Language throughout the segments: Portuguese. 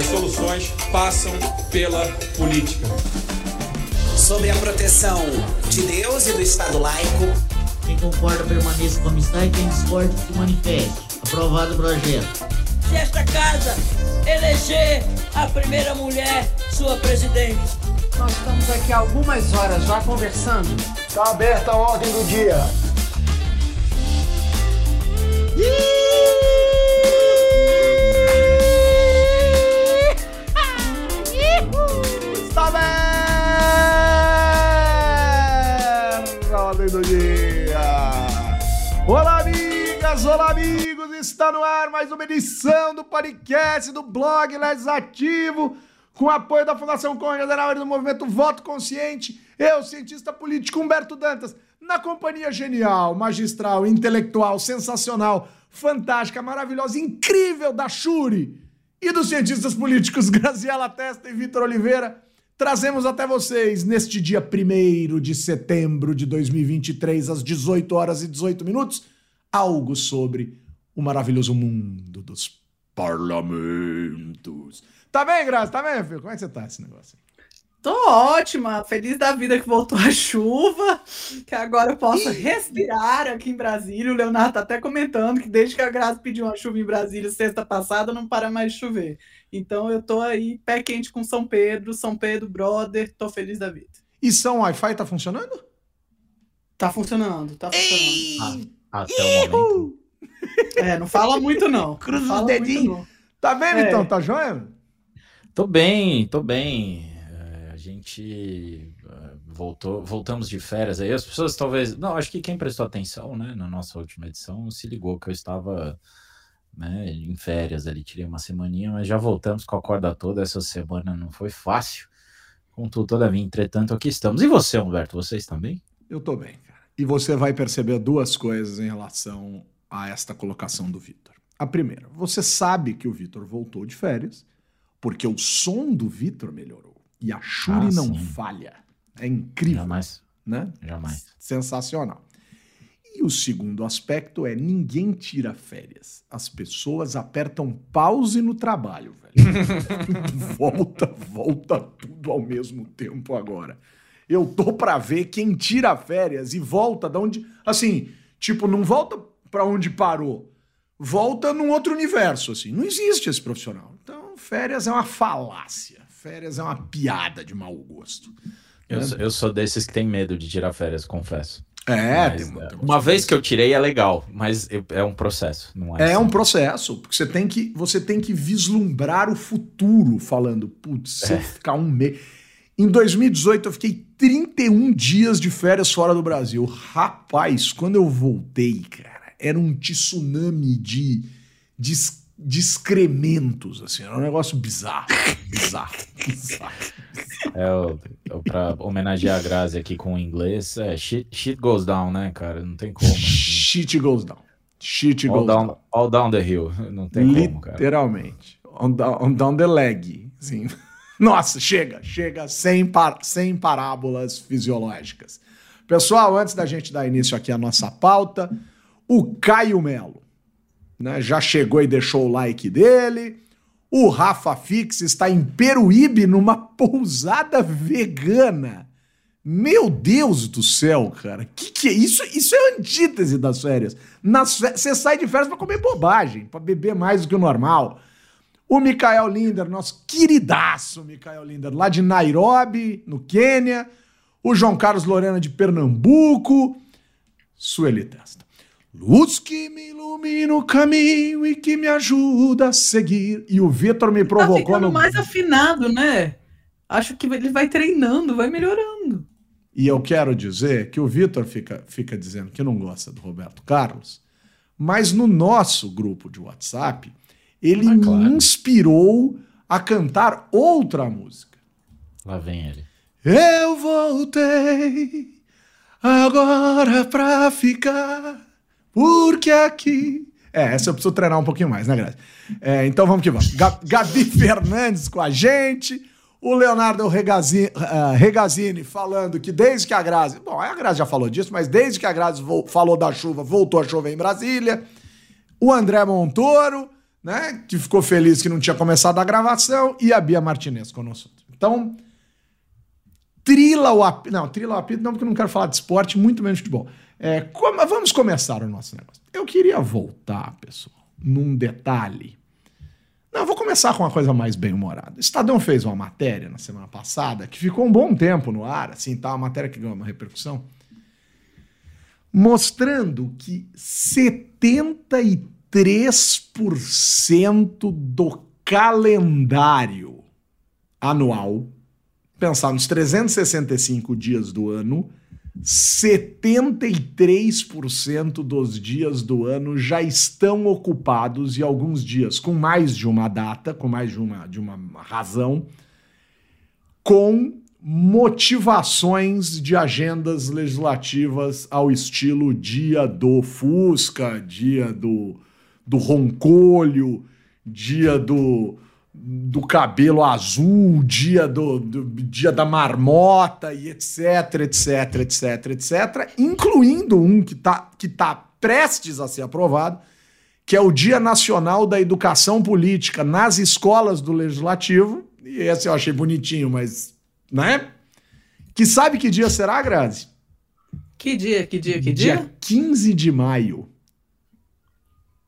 As soluções passam pela política. Sobre a proteção de Deus e do Estado laico. Quem concorda permaneça como está e quem discorda se manifeste. Aprovado o projeto. Se esta casa eleger a primeira mulher sua presidente. Nós estamos aqui há algumas horas já conversando. Está aberta a ordem do dia. Está olá, amigos. Está no ar mais uma edição do podcast do blog Legislativo com apoio da Fundação Adenauer do Movimento Voto Consciente, eu, cientista político Humberto Dantas, na companhia genial, magistral, intelectual, sensacional, fantástica, maravilhosa, incrível da Shuri e dos cientistas políticos Graziela Testa e Vitor Oliveira, trazemos até vocês, neste dia 1 de setembro de 2023, às 18 horas e 18 minutos, algo sobre o maravilhoso mundo dos parlamentos. Tá bem, Graça? Tá bem, filho? Como é que você tá esse negócio? Tô ótima, feliz da vida que voltou a chuva, que agora eu posso respirar aqui em Brasília. O Leonardo tá até comentando que desde que a Graça pediu uma chuva em Brasília sexta passada, não para mais de chover. Então eu tô aí pé quente com São Pedro, São Pedro, brother, tô feliz da vida. E São Wi-Fi tá funcionando? Tá funcionando, tá funcionando. Até o momento. É, não fala muito não. Cruza Não os dedinhos. Tá vendo É. então? Tá joia? Tô bem, tô bem. É, A gente é, voltou, voltamos de férias aí. As pessoas talvez. Não, acho que quem prestou atenção, né, na nossa última edição se ligou que eu estava né, em férias ali, tirei uma semaninha, mas já voltamos com a corda toda. Essa semana não foi fácil. Contudo, todavia, entretanto, aqui estamos. E você, Humberto, vocês também? Eu tô bem. E você vai perceber duas coisas em relação a esta colocação do Vitor. A primeira, você sabe que o Vitor voltou de férias porque o som do Vitor melhorou. E a Shuri Ah, não sim. falha. É incrível, Jamais, né? jamais. Sensacional. E o segundo aspecto é ninguém tira férias. As pessoas apertam pause no trabalho, velho. volta, volta tudo ao mesmo tempo agora. Eu tô pra ver quem tira férias e volta da onde, assim, tipo, não volta pra onde parou. Volta num outro universo, assim. Não existe esse profissional. Então, férias é uma falácia. Férias é uma piada de mau gosto. Eu, sou- eu sou desses que tem medo de tirar férias, confesso. É, Mas, tem, é, tem uma vez que eu tirei é legal, mas eu- é um processo, não é? É assim. um processo, porque você tem que, você tem que vislumbrar o futuro, falando, putz, se eu É. ficar um mês. Em 2018, eu fiquei 31 dias de férias fora do Brasil. Rapaz, quando eu voltei, cara, era um tsunami de, de, de excrementos, assim, era um negócio bizarro, bizarro, bizarro. É, o, o- pra homenagear a Grazi aqui com o inglês, é shit, shit goes down, né, cara? Não tem como. assim. Shit goes down. Shit All goes down. down, all down the hill. Não tem como, cara. Literalmente. On down, on down the leg. Assim. Nossa, chega, chega sem, par, sem parábolas fisiológicas. Pessoal, antes da gente dar início aqui à nossa pauta, o Caio Melo né, já chegou e deixou o like dele. O Rafa Fix está em Peruíbe numa pousada vegana. Meu Deus do céu, cara. Que que é isso? Isso é antítese das férias. Fe- Você sai de férias pra comer bobagem, pra beber mais do que o normal. O Mikael Linder, nosso queridaço Mikael Linder, lá de Nairobi, no Quênia. O João Carlos Lorena de Pernambuco. Sueli Testa. Luz que me ilumina o caminho e que me ajuda a seguir. E o Vitor me Tá provocou ficando no. mais afinado, né? Acho que ele vai treinando, vai melhorando. E eu quero dizer que o Vitor fica, fica dizendo que não gosta do Roberto Carlos, mas no nosso grupo de WhatsApp, ele Ah, claro. me inspirou a cantar outra música. Lá vem ele. Eu voltei agora pra ficar, porque aqui. É, essa eu preciso treinar um pouquinho mais, né, Grazi? É, então vamos que vamos. Ga- Gabi Fernandes com a gente. O Leonardo Regazini, ah, Regazini falando que desde que a Grazi. Bom, a Grazi já falou disso, mas desde que a Grazi falou da chuva, voltou a chover em Brasília. O André Montoro né? Que ficou feliz que não tinha começado a gravação, e a Bia Martinez conosco. Então, trila o apito. Não, trila o apito não, porque eu não quero falar de esporte, muito menos de futebol. É, como- vamos começar o nosso negócio. Eu queria voltar, pessoal, num detalhe. Não, vou começar com uma coisa mais bem-humorada. O Estadão fez uma matéria na semana passada que ficou um bom tempo no ar, assim, tá? Uma matéria que ganhou uma repercussão, mostrando que 73% do calendário anual, pensar nos 365 dias do ano, 73% dos dias do ano já estão ocupados e alguns dias com mais de uma data, com mais de uma, de uma razão, com motivações de agendas legislativas ao estilo dia do Fusca, dia do, do roncolho, dia do, do cabelo azul, dia do, do dia da marmota e etc, etc, etc, etc, incluindo um que tá, que tá prestes a ser aprovado, que é o Dia Nacional da Educação Política nas escolas do Legislativo. E esse eu achei bonitinho, mas, né? Que sabe que dia será, Grazi? Que dia, que dia, que dia? Dia 15 de maio.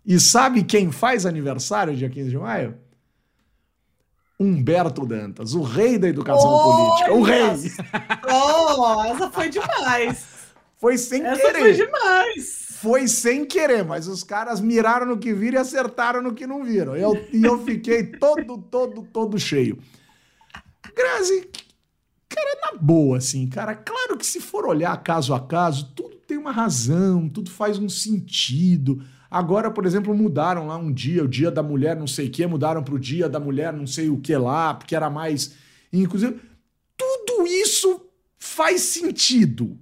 E sabe quem faz aniversário dia 15 de maio? Humberto Dantas, o rei da educação política. O rei! Oh, essa foi demais. Foi sem Essa querer. foi demais. Foi sem querer, mas os caras miraram no que viram e acertaram no que não viram. Eu, e eu fiquei todo, todo, todo cheio. Grazi, cara, na boa, assim, cara, claro que se for olhar caso a caso, tudo tem uma razão, tudo faz um sentido. Agora, por exemplo, mudaram lá um dia, o dia da mulher não sei o que, mudaram para o dia da mulher não sei o que lá, porque era mais. Inclusive, tudo isso faz sentido.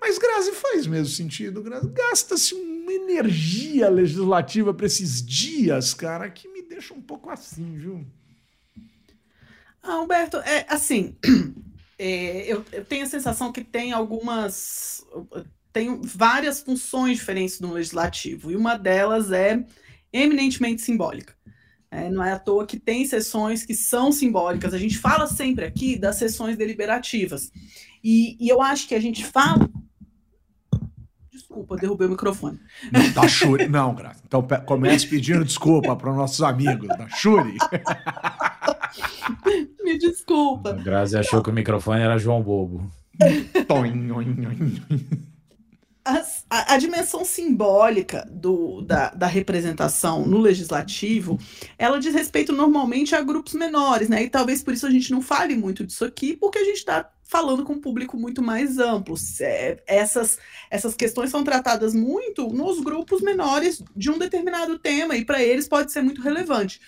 Mas Grazi faz mesmo sentido. Gasta-se uma energia legislativa para esses dias, cara, que me deixa um pouco assim, viu? Ah, Humberto, é assim, é, eu, eu tenho a sensação que tem algumas. Tem várias funções diferentes no legislativo, e uma delas é eminentemente simbólica. É, não é à toa que tem sessões que são simbólicas. A gente fala sempre aqui das sessões deliberativas. E, e eu acho que a gente fala. Desculpa, derrubei o microfone. Não, da Shuri. Não, Grazi. Então comece pedindo desculpa para os nossos amigos da Shuri. Me desculpa. A Grazi achou que o microfone era João Bobo. As- a, a dimensão simbólica do, da, da representação no legislativo, ela diz respeito normalmente a grupos menores, né? E talvez por isso a gente não fale muito disso aqui, porque a gente está falando com um público muito mais amplo. É, essas, essas questões são tratadas muito nos grupos menores de um determinado tema, e para eles pode ser muito relevante.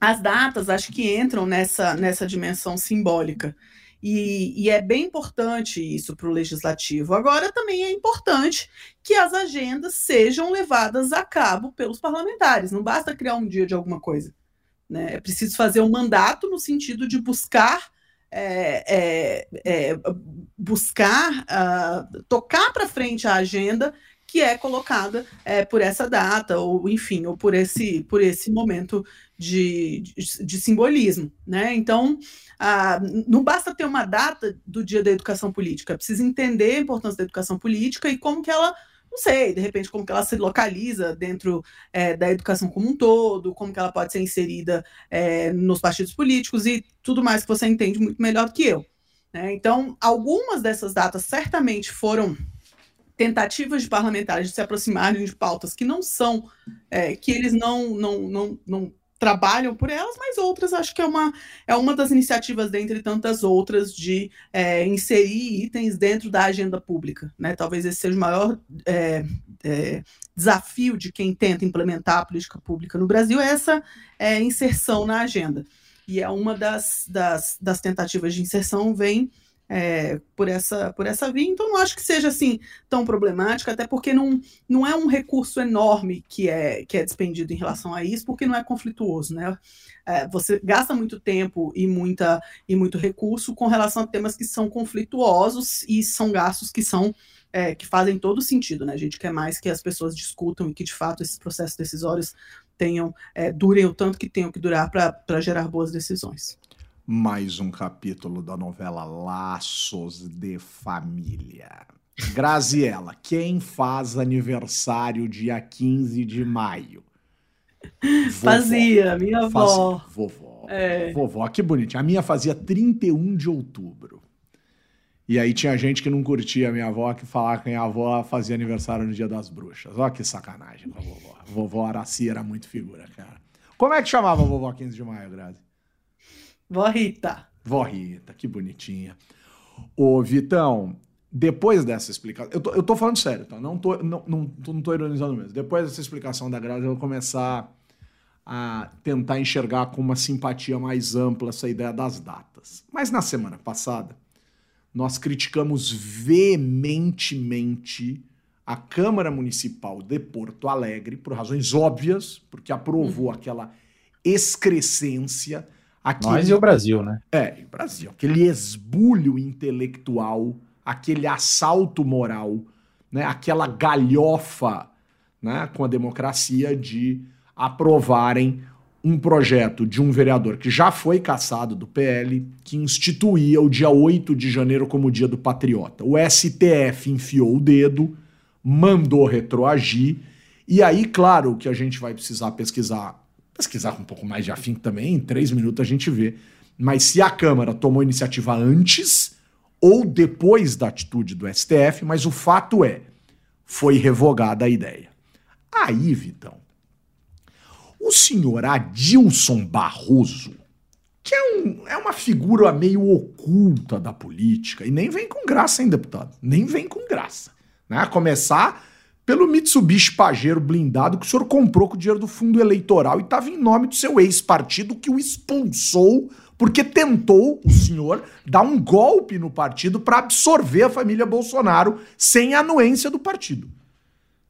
As datas acho que entram nessa, nessa dimensão simbólica. E, e é bem importante isso para o legislativo. Agora, também é importante que as agendas sejam levadas a cabo pelos parlamentares. Não basta criar um dia de alguma coisa. Né? É preciso fazer um mandato no sentido de buscar. é, é, é, buscar uh, tocar para frente a agenda que é colocada é, por essa data, ou enfim, ou por esse, por esse momento de, de, de simbolismo. Né? Então, ah, não basta ter uma data do dia da educação política, precisa entender a importância da educação política e como que ela, não sei, de repente, como que ela se localiza dentro é, da educação como um todo, como que ela pode ser inserida é, nos partidos políticos e tudo mais que você entende muito melhor do que eu. Né? Então, algumas dessas datas certamente foram tentativas de parlamentares de se aproximarem de pautas que não são, é, que eles não, não, não, não trabalham por elas, mas outras acho que é uma, é uma das iniciativas, dentre tantas outras, de é, inserir itens dentro da agenda pública. Né? Talvez esse seja o maior é, é, desafio de quem tenta implementar a política pública no Brasil, é essa é, inserção na agenda. E é uma das, das, das tentativas de inserção vem é, por, essa, por essa via. Então, não acho que seja assim tão problemático, até porque não, não é um recurso enorme que é, que é despendido em relação a isso, porque não é conflituoso. Né? É, você gasta muito tempo e, muita, e muito recurso com relação a temas que são conflituosos e são gastos que são. É, que fazem todo sentido, né? A gente quer mais que as pessoas discutam e que, de fato, esses processos decisórios tenham, é, durem o tanto que tenham que durar para gerar boas decisões. Mais um capítulo da novela Laços de Família. Graziella, quem faz aniversário dia 15 de maio? Vovó. Fazia, minha avó. Fazia. Vovó. É. Vovó, que bonitinho. A minha fazia 31 de outubro. E aí tinha gente que não curtia a minha avó, que falava que a minha avó fazia aniversário no dia das bruxas. Olha que sacanagem com a vovó. A vovó Araci era muito figura, cara. Como é que chamava a vovó 15 de maio, Grazi? Vó Rita. Vó Rita, que bonitinha. Ô, Vitão, depois dessa explicação. Eu tô, eu tô falando sério, tá? Não tô, não, não, não tô ironizando mesmo. Depois dessa explicação da Grazi, eu vou começar a tentar enxergar com uma simpatia mais ampla essa ideia das datas. Mas na semana passada, nós criticamos veementemente a Câmara Municipal de Porto Alegre, por razões óbvias, porque aprovou uhum. aquela excrescência. Aquele, Nós e o Brasil, né? É, o Brasil. Aquele esbulho intelectual aquele assalto moral, né, aquela galhofa né, com a democracia de aprovarem um projeto de um vereador que já foi caçado do PL, que instituía o dia 8 de janeiro como dia do patriota. O STF enfiou o dedo, mandou retroagir, e aí, claro, que a gente vai precisar pesquisar, pesquisar um pouco mais de afim também, em três minutos a gente vê, mas se a Câmara tomou iniciativa antes, ou depois da atitude do STF, mas o fato é, foi revogada a ideia. Aí, Vitão, o senhor Adilson Barroso, que é, um, é uma figura meio oculta da política, e nem vem com graça, hein, deputado? Nem vem com graça. Né? Começar pelo Mitsubishi Pajero blindado que o senhor comprou com o dinheiro do fundo eleitoral e estava em nome do seu ex-partido que o expulsou porque tentou o senhor dar um golpe no partido para absorver a família Bolsonaro sem a anuência do partido,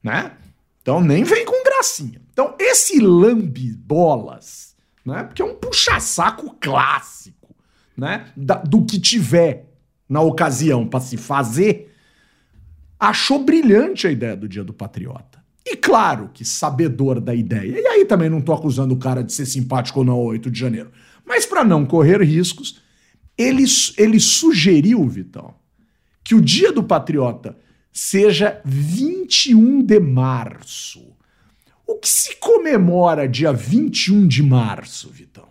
né? Então nem vem com gracinha. Então esse lambe bolas, né? Porque é um puxa-saco clássico, né? Da, do que tiver na ocasião para se fazer, achou brilhante a ideia do Dia do Patriota. E claro que sabedor da ideia. E aí também não tô acusando o cara de ser simpático ou não ao 8 de janeiro. Mas para não correr riscos, ele, ele sugeriu, Vitão, que o Dia do Patriota seja 21 de março. O que se comemora dia 21 de março, Vitão?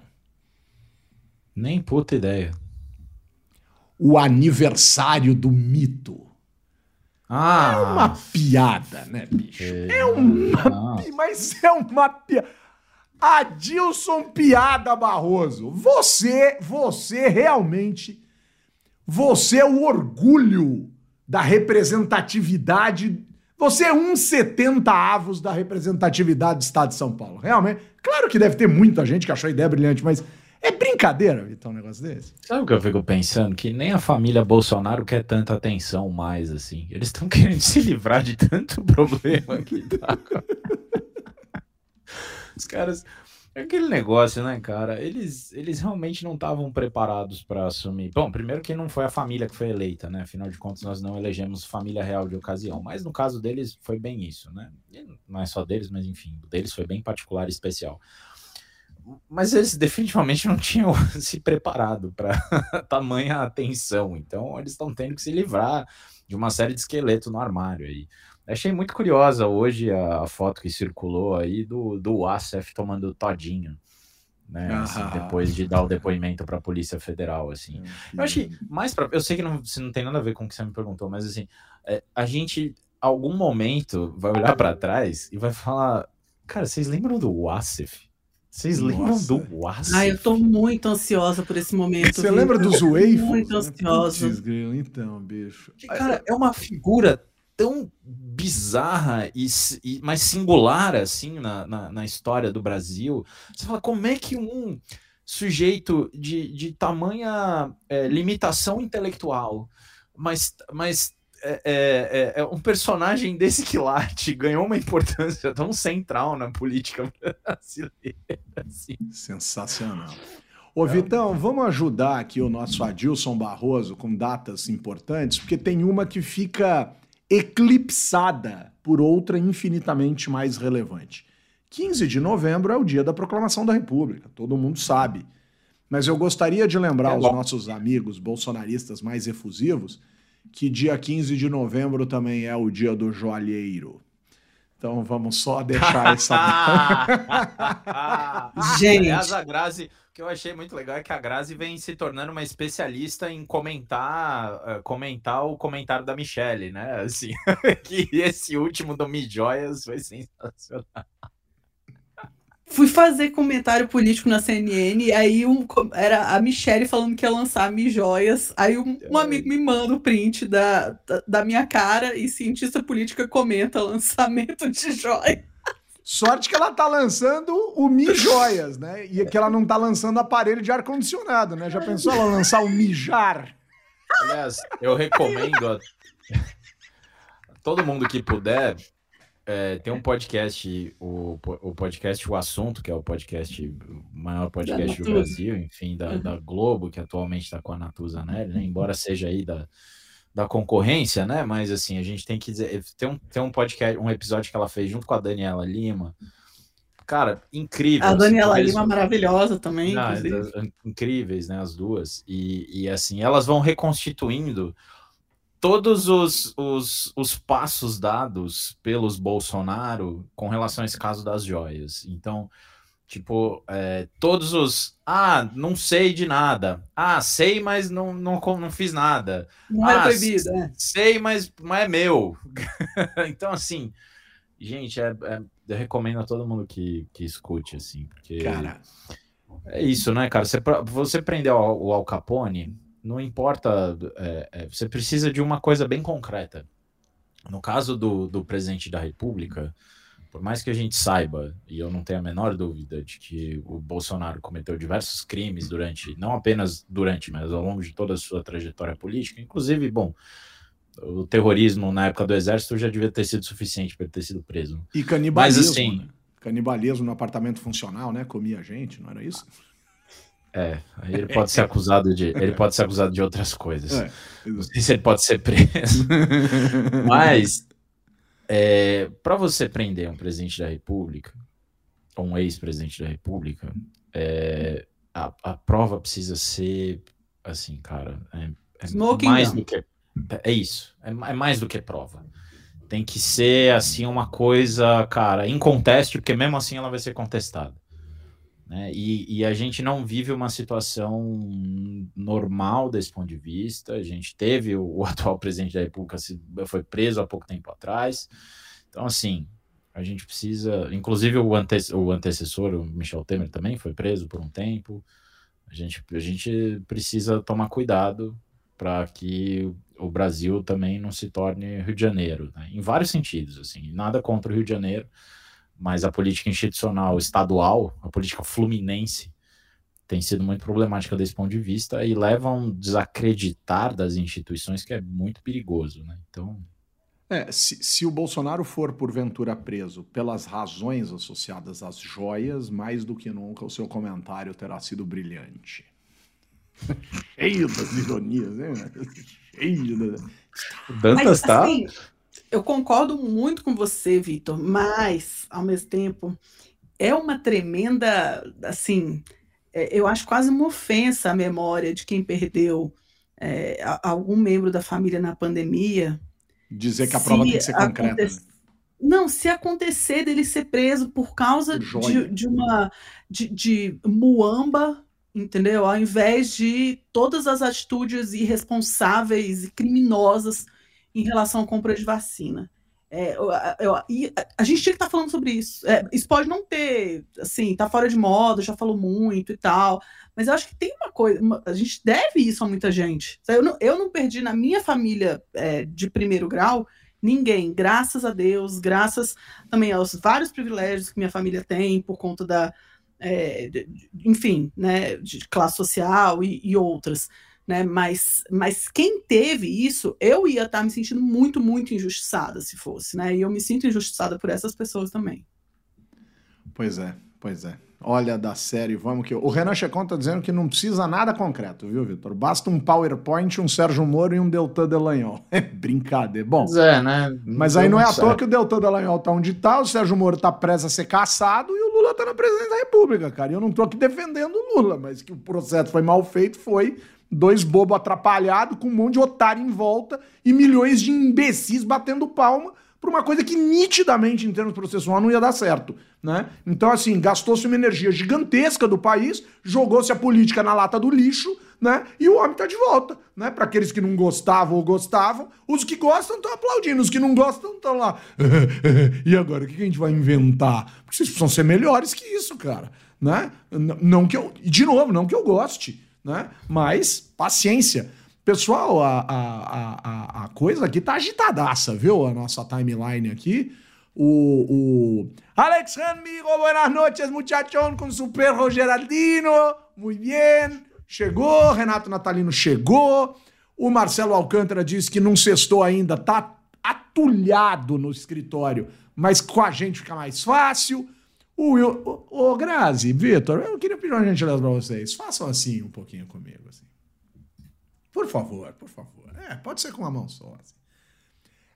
Nem puta ideia. O aniversário do mito. Ah, é uma piada, né, bicho? É, é uma. Mas é uma piada. Adilson Piada Barroso, você, você realmente, você é o orgulho da representatividade, você é um 70 avos da representatividade do Estado de São Paulo, realmente. Claro que deve ter muita gente que achou a ideia brilhante, mas é brincadeira, Vitor, um negócio desse. Sabe o que eu fico pensando? Que nem a família Bolsonaro quer tanta atenção mais, assim. Eles estão querendo se livrar de tanto problema que tá. Os caras. É aquele negócio, né, cara? Eles, eles realmente não estavam preparados para assumir. Bom, primeiro que não foi a família que foi eleita, né? Afinal de contas, nós não elegemos família real de ocasião. Mas no caso deles, foi bem isso, né? E não é só deles, mas enfim, deles foi bem particular e especial. Mas eles definitivamente não tinham se preparado para tamanha atenção. Então, eles estão tendo que se livrar de uma série de esqueletos no armário aí. Achei muito curiosa hoje a, foto que circulou aí do, do Asef tomando todinho. Né, assim, depois de dar o depoimento para a Polícia Federal, assim. Eu achei mais para, eu sei que não, não tem nada a ver com o que você me perguntou, mas assim, é, a gente algum momento vai olhar para trás e vai falar, cara, vocês lembram do Wasif? Vocês lembram do Wasif? Ai, eu tô muito ansiosa por esse momento. Você lembra do Zueifo? Muito ansiosa. Então, bicho. Que, cara, é uma figura tão bizarra e, e mais singular assim na, na, na, história do Brasil. Você fala, como é que um sujeito de, de tamanha é, limitação intelectual, mas, mas é, é, é, é um personagem desse quilate ganhou uma importância tão central na política brasileira. Assim. Sensacional. Ô, Vitão, vamos ajudar aqui o nosso Adilson Barroso com datas importantes, porque tem uma que fica eclipsada por outra infinitamente mais relevante, 15 de novembro é o dia da proclamação da República, todo mundo sabe. Mas eu gostaria de lembrar É aos nossos amigos bolsonaristas mais efusivos que dia 15 de novembro também é o dia do joalheiro. Então vamos só deixar essa. Gente. Aliás, a Grazi, o que eu achei muito legal é que a Grazi vem se tornando uma especialista em comentar, eh, comentar o comentário da Michelle, né? Assim, que esse último do Mi Joias foi sensacional. Fui fazer comentário político na CNN, e aí um, era a Michelle falando que ia lançar Mi Joias. Aí um, um amigo me manda o print da, da, da minha cara e cientista política comenta lançamento de joia. Sorte que ela tá lançando o Mi Joias, né? E que ela não tá lançando aparelho de ar-condicionado, né? Já pensou ela lançar o Mijar? Aliás, eu recomendo a todo mundo que puder. Eh, tem um podcast, o, o podcast O Assunto, que é o podcast, o maior podcast do. Brasil, enfim, da, Uhum. da Globo, que atualmente está com a Natuza Nelly, né? Embora seja aí da, da concorrência, né? Mas assim, a gente tem que dizer. Tem um, tem um podcast, um episódio que ela fez junto com a Daniela Lima. Cara, incrível. A assim, Daniela eles- Lima maravilhosa também, não, inclusive. é- é incríveis, né, as duas. E, e assim, elas vão reconstituindo todos os, os, os passos dados pelos Bolsonaro com relação a esse caso das joias. Então, tipo, é, todos os. Ah, não sei de nada. Ah, sei, mas não, não, não fiz nada. Não era Ah, proibido, né? Sei, mas, mas é meu. então, assim, gente, é, é- eu recomendo a todo mundo que, que escute, assim, porque. Cara, É isso, né, cara? Você, você prender o, o Al Capone, não importa. é, é, você precisa de uma coisa bem concreta. No caso do, do presidente da República, por mais que a gente saiba, e eu não tenho a menor dúvida de que o Bolsonaro cometeu diversos crimes durante, não apenas durante, mas ao longo de toda a sua trajetória política, inclusive, bom, o terrorismo na época do exército já devia ter sido suficiente para ele ter sido preso. e canibalismo. Mas, assim- né? Canibalismo no apartamento funcional, né? Comia gente, não era isso? É, aí ele pode ser acusado de, ele pode ser acusado de outras coisas. É, Não sei se ele pode ser preso. Mas é, para você prender um presidente da República, ou um ex-presidente da República, é, a, a prova precisa ser assim, cara. É, é Smoking mais do que. É isso. É, é mais do que prova. Tem que ser assim uma coisa, cara, inconteste, porque mesmo assim ela vai ser contestada. Né? E, e a gente não vive uma situação normal desse ponto de vista. A gente teve o, o atual presidente da República se, foi preso há pouco tempo atrás. Então, assim, a gente precisa. Inclusive, o, ante, o antecessor, o Michel Temer, também foi preso por um tempo. A gente, a gente precisa tomar cuidado para que o Brasil também não se torne Rio de Janeiro, né? em vários sentidos. Assim, nada contra o Rio de Janeiro, mas a política institucional estadual, a política fluminense, tem sido muito problemática desse ponto de vista e leva a um desacreditar das instituições que é muito perigoso. Né? Então, É, se, se o Bolsonaro for porventura preso pelas razões associadas às joias, mais do que nunca o seu comentário terá sido brilhante. Cheio das ironias, né? Cheio da... o Dantas Mas, tá. assim, eu concordo muito com você, Vitor, mas, ao mesmo tempo, é uma tremenda, assim, é, eu acho quase uma ofensa à memória de quem perdeu é, algum membro da família na pandemia. Dizer que a prova tem que ser concreta. aconte- né? Não, se acontecer dele ser preso por causa de, de uma de, de muamba, entendeu? Ao invés de todas as atitudes irresponsáveis e criminosas em relação à compra de vacina. É, eu- eu- a, a gente tinha que estar falando sobre isso. É, isso pode não ter, assim, tá fora de moda, já falou muito e tal, mas eu acho que tem uma coisa, uma- a gente deve isso a muita gente. Eu não, eu não perdi na minha família é, de primeiro grau ninguém, graças a Deus, graças também aos vários privilégios que minha família tem por conta da, é, de- enfim, né, de classe social e, e outras, né, mas, mas quem teve isso, eu ia estar me sentindo muito, muito injustiçada se fosse, né, e eu me sinto injustiçada por essas pessoas também. Pois é. Pois é. Olha da série, vamos que. O Renan Checon tá dizendo que não precisa nada concreto, viu, Vitor? Basta um PowerPoint, um Sérgio Moro e um Deltan Delanhol. É brincadeira. Bom, Pois é, né? mas aí não é à toa que o Deltan Dallagnol tá onde tá, o Sérgio Moro tá preso a ser caçado e o Lula tá na presidência da República, cara. E eu não tô aqui defendendo o Lula, mas que o processo foi mal feito foi dois bobos atrapalhados com um monte de otário em volta e milhões de imbecis batendo palma por uma coisa que nitidamente, em termos processual, não ia dar certo, né? Então, assim, gastou-se uma energia gigantesca do país, jogou-se a política na lata do lixo, né? E o homem tá de volta, né? Para aqueles que não gostavam ou gostavam, os que gostam estão aplaudindo, os que não gostam estão lá. e agora, o que a gente vai inventar? Porque vocês precisam ser melhores que isso, cara, né? Não que eu, de novo, não que eu goste, né? Mas paciência. Pessoal, a, a, a, a- coisa aqui tá agitadaça, viu? A nossa timeline aqui. O, o Alex Ranmigo, buenas noches, muchachón, com Super Rogeraldino. Muito bem. Chegou, Renato Natalino chegou. O Marcelo Alcântara disse que não sextou ainda, tá atulhado no escritório, mas com a gente fica mais fácil. O ô, ô Grazi, Vitor, eu queria pedir uma gentileza pra vocês. Façam assim um pouquinho comigo, assim. Por favor, por favor. É, pode ser com uma mão só. assim.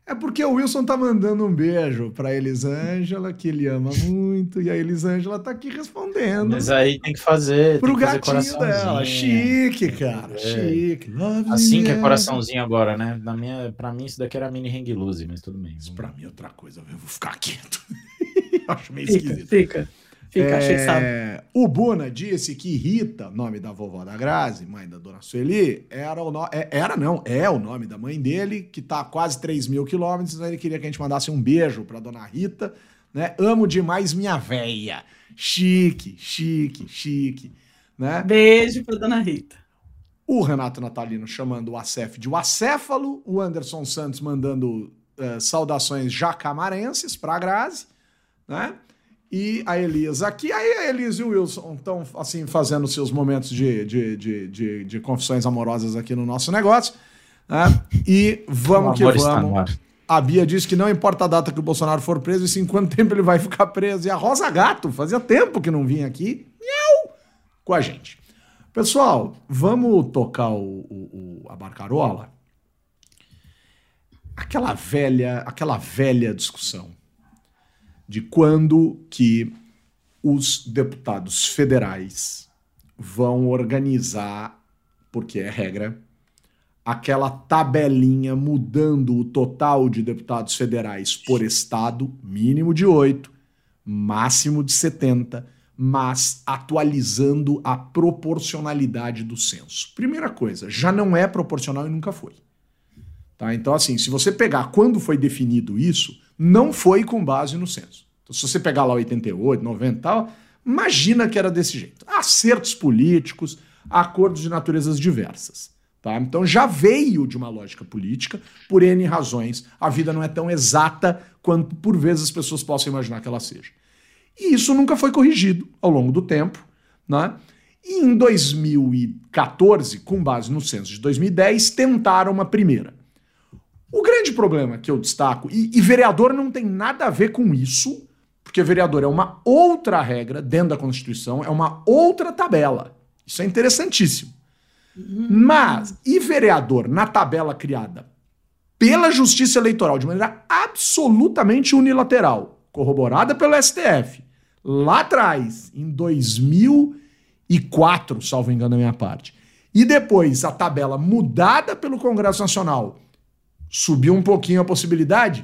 É porque o Wilson tá mandando um beijo pra Elisângela, que ele ama muito, e a Elisângela tá aqui respondendo Mas aí tem que fazer. pro que fazer gatinho dela. Chique, cara, É. chique. Love Assim que é coraçãozinho agora, né? Na minha, pra mim, isso daqui era mini hang loose, mas tudo bem. Isso pra mim é outra coisa, eu vou ficar quieto. Acho meio Fica, esquisito. fica. Fica, achei que sabe. É, o Buna disse que Rita, nome da vovó da Grazi, mãe da dona Sueli, era o no... é- era não, é o nome da mãe dele, que tá a quase 3 mil quilômetros, ele queria que a gente mandasse um beijo pra dona Rita, né? Amo demais minha véia. Chique, chique, chique, né? Beijo pra dona Rita. O Renato Natalino chamando o Acef de o acéfalo, o Anderson Santos mandando eh, saudações jacamarenses pra Grazi, né? E a Elisa aqui, aí a Elisa e o Wilson estão assim fazendo seus momentos de, de, de, de, de confissões amorosas aqui no nosso negócio, né? E vamos que vamos. A Bia disse que não importa a data que o Bolsonaro for preso, e sim quanto tempo ele vai ficar preso. E a Rosa Gato, fazia tempo que não vinha aqui, miau, com a gente. Pessoal, vamos tocar o, o- o- a barcarola? Aquela velha, aquela velha discussão de quando que os deputados federais vão organizar, porque é regra, aquela tabelinha mudando o total de deputados federais por estado, mínimo de 8, máximo de 70, mas atualizando a proporcionalidade do censo. Primeira coisa, já não é proporcional e nunca foi. Tá? Então, assim, se você pegar quando foi definido isso, não foi com base no censo. Então, se você pegar lá 88, 90 e tal, imagina que era desse jeito. Acertos políticos, acordos de naturezas diversas. Tá? Então já veio de uma lógica política, por N razões. A vida não é tão exata quanto por vezes as pessoas possam imaginar que ela seja. E isso nunca foi corrigido ao longo do tempo. Né? E em 2014, com base no censo de 2010, tentaram uma primeira. O grande problema que eu destaco, e, e vereador não tem nada a ver com isso, porque vereador é uma outra regra dentro da Constituição, é uma outra tabela. Isso é interessantíssimo. Mas, e vereador na tabela criada pela Justiça Eleitoral de maneira absolutamente unilateral, corroborada pelo STF, lá atrás, em 2004, salvo engano da minha parte, e depois a tabela mudada pelo Congresso Nacional subiu um pouquinho a possibilidade,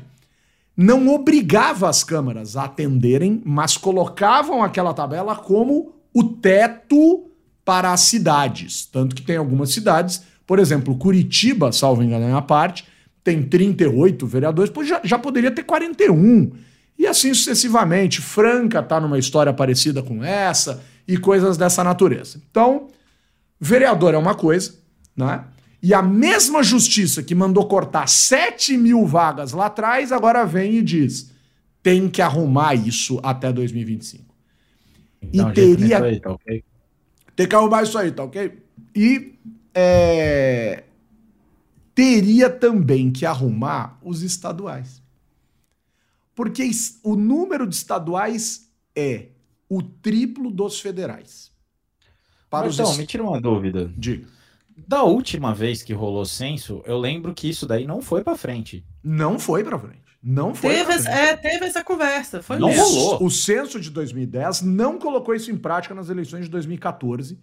não obrigava as câmaras a atenderem, mas colocavam aquela tabela como o teto para as cidades. Tanto que tem algumas cidades, por exemplo, Curitiba, salvo engano da minha parte, tem 38 vereadores, pois já, já poderia ter 41. E assim sucessivamente. Franca está numa história parecida com essa e coisas dessa natureza. Então, vereador é uma coisa, né? E a mesma justiça que mandou cortar 7 mil vagas lá atrás, agora vem e diz: tem que arrumar isso até 2025. Dá um e teria aí, tá ok? tem que arrumar isso aí, tá ok? E é, teria também que arrumar os estaduais. Porque o número de estaduais é o triplo dos federais. Para os então, es- me tira uma dúvida. Diga. Da última vez que rolou censo, eu lembro que isso daí não foi pra frente. Não foi pra frente. Não foi Teve, pra essa- frente. é, teve essa conversa. Foi Não mesmo. rolou. O censo de 2010 não colocou isso em prática nas eleições de 2014.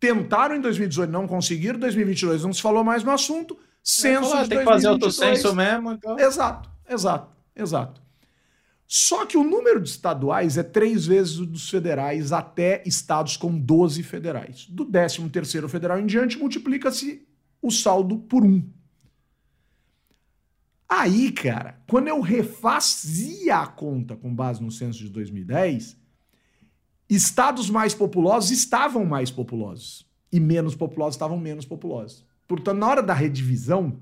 Tentaram em 2018, não conseguiram. 2022 não se falou mais no assunto. Censo Ah, de tem que fazer outro 2022. censo mesmo. Então... Exato, exato, exato. Só que o número de estaduais é três vezes o dos federais até estados com 12 federais. Do 13º federal em diante, multiplica-se o saldo por um. Aí, cara, quando eu refazia a conta com base no censo de 2010, estados mais populosos estavam mais populosos e menos populosos estavam menos populosos. Portanto, na hora da redivisão,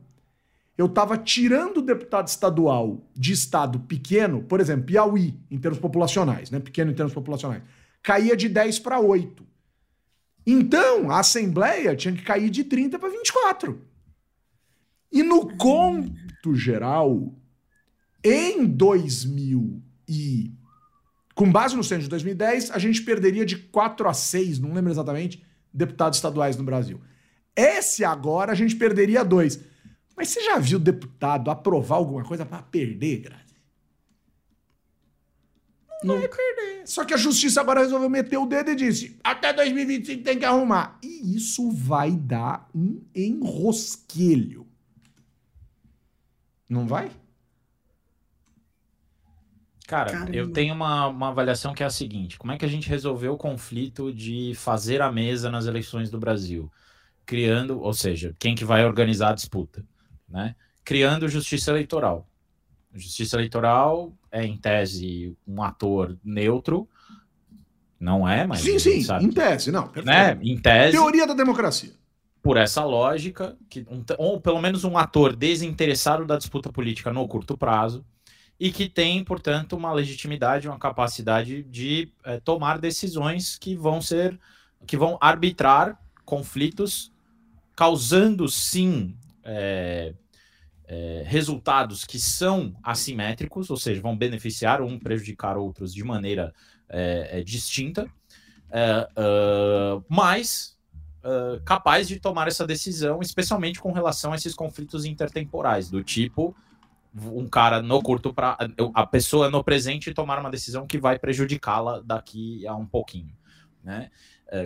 eu estava tirando o deputado estadual de estado pequeno, por exemplo, Piauí, em termos populacionais, né? Pequeno em termos populacionais, caía de 10 para 8. Então, a Assembleia tinha que cair de 30 para 24. E no conto geral, em 2000 e com base no censo de 2010, a gente perderia de 4 a 6, não lembro exatamente, deputados estaduais no Brasil. Esse agora a gente perderia dois. Mas você já viu deputado aprovar alguma coisa para perder, Grazi? Não vai perder. Só que a justiça agora resolveu meter o dedo e disse: até 2025 tem que arrumar. E isso vai dar um enrosquelho. Não vai? Cara, Caramba. eu tenho uma, uma avaliação que é a seguinte: como é que a gente resolveu o conflito de fazer a mesa nas eleições do Brasil? Criando, ou seja, quem que vai organizar a disputa, né? Criando justiça eleitoral. Justiça eleitoral é, em tese, um ator neutro. Não é, mas. sim, sim, sabe em tese, não. perfeito. né? Em tese, Teoria da democracia. por essa lógica, que um, ou pelo menos um ator desinteressado da disputa política no curto prazo, e que tem, portanto, uma legitimidade, uma capacidade de eh, tomar decisões que vão ser, que vão arbitrar conflitos, causando sim eh, eh, resultados que são assimétricos, ou seja, vão beneficiar um, prejudicar outros de maneira eh, eh, distinta, eh, ah, mas capaz de tomar essa decisão, especialmente com relação a esses conflitos intertemporais, do tipo um cara no curto prazo, a pessoa no presente tomar uma decisão que vai prejudicá-la daqui a um pouquinho, né?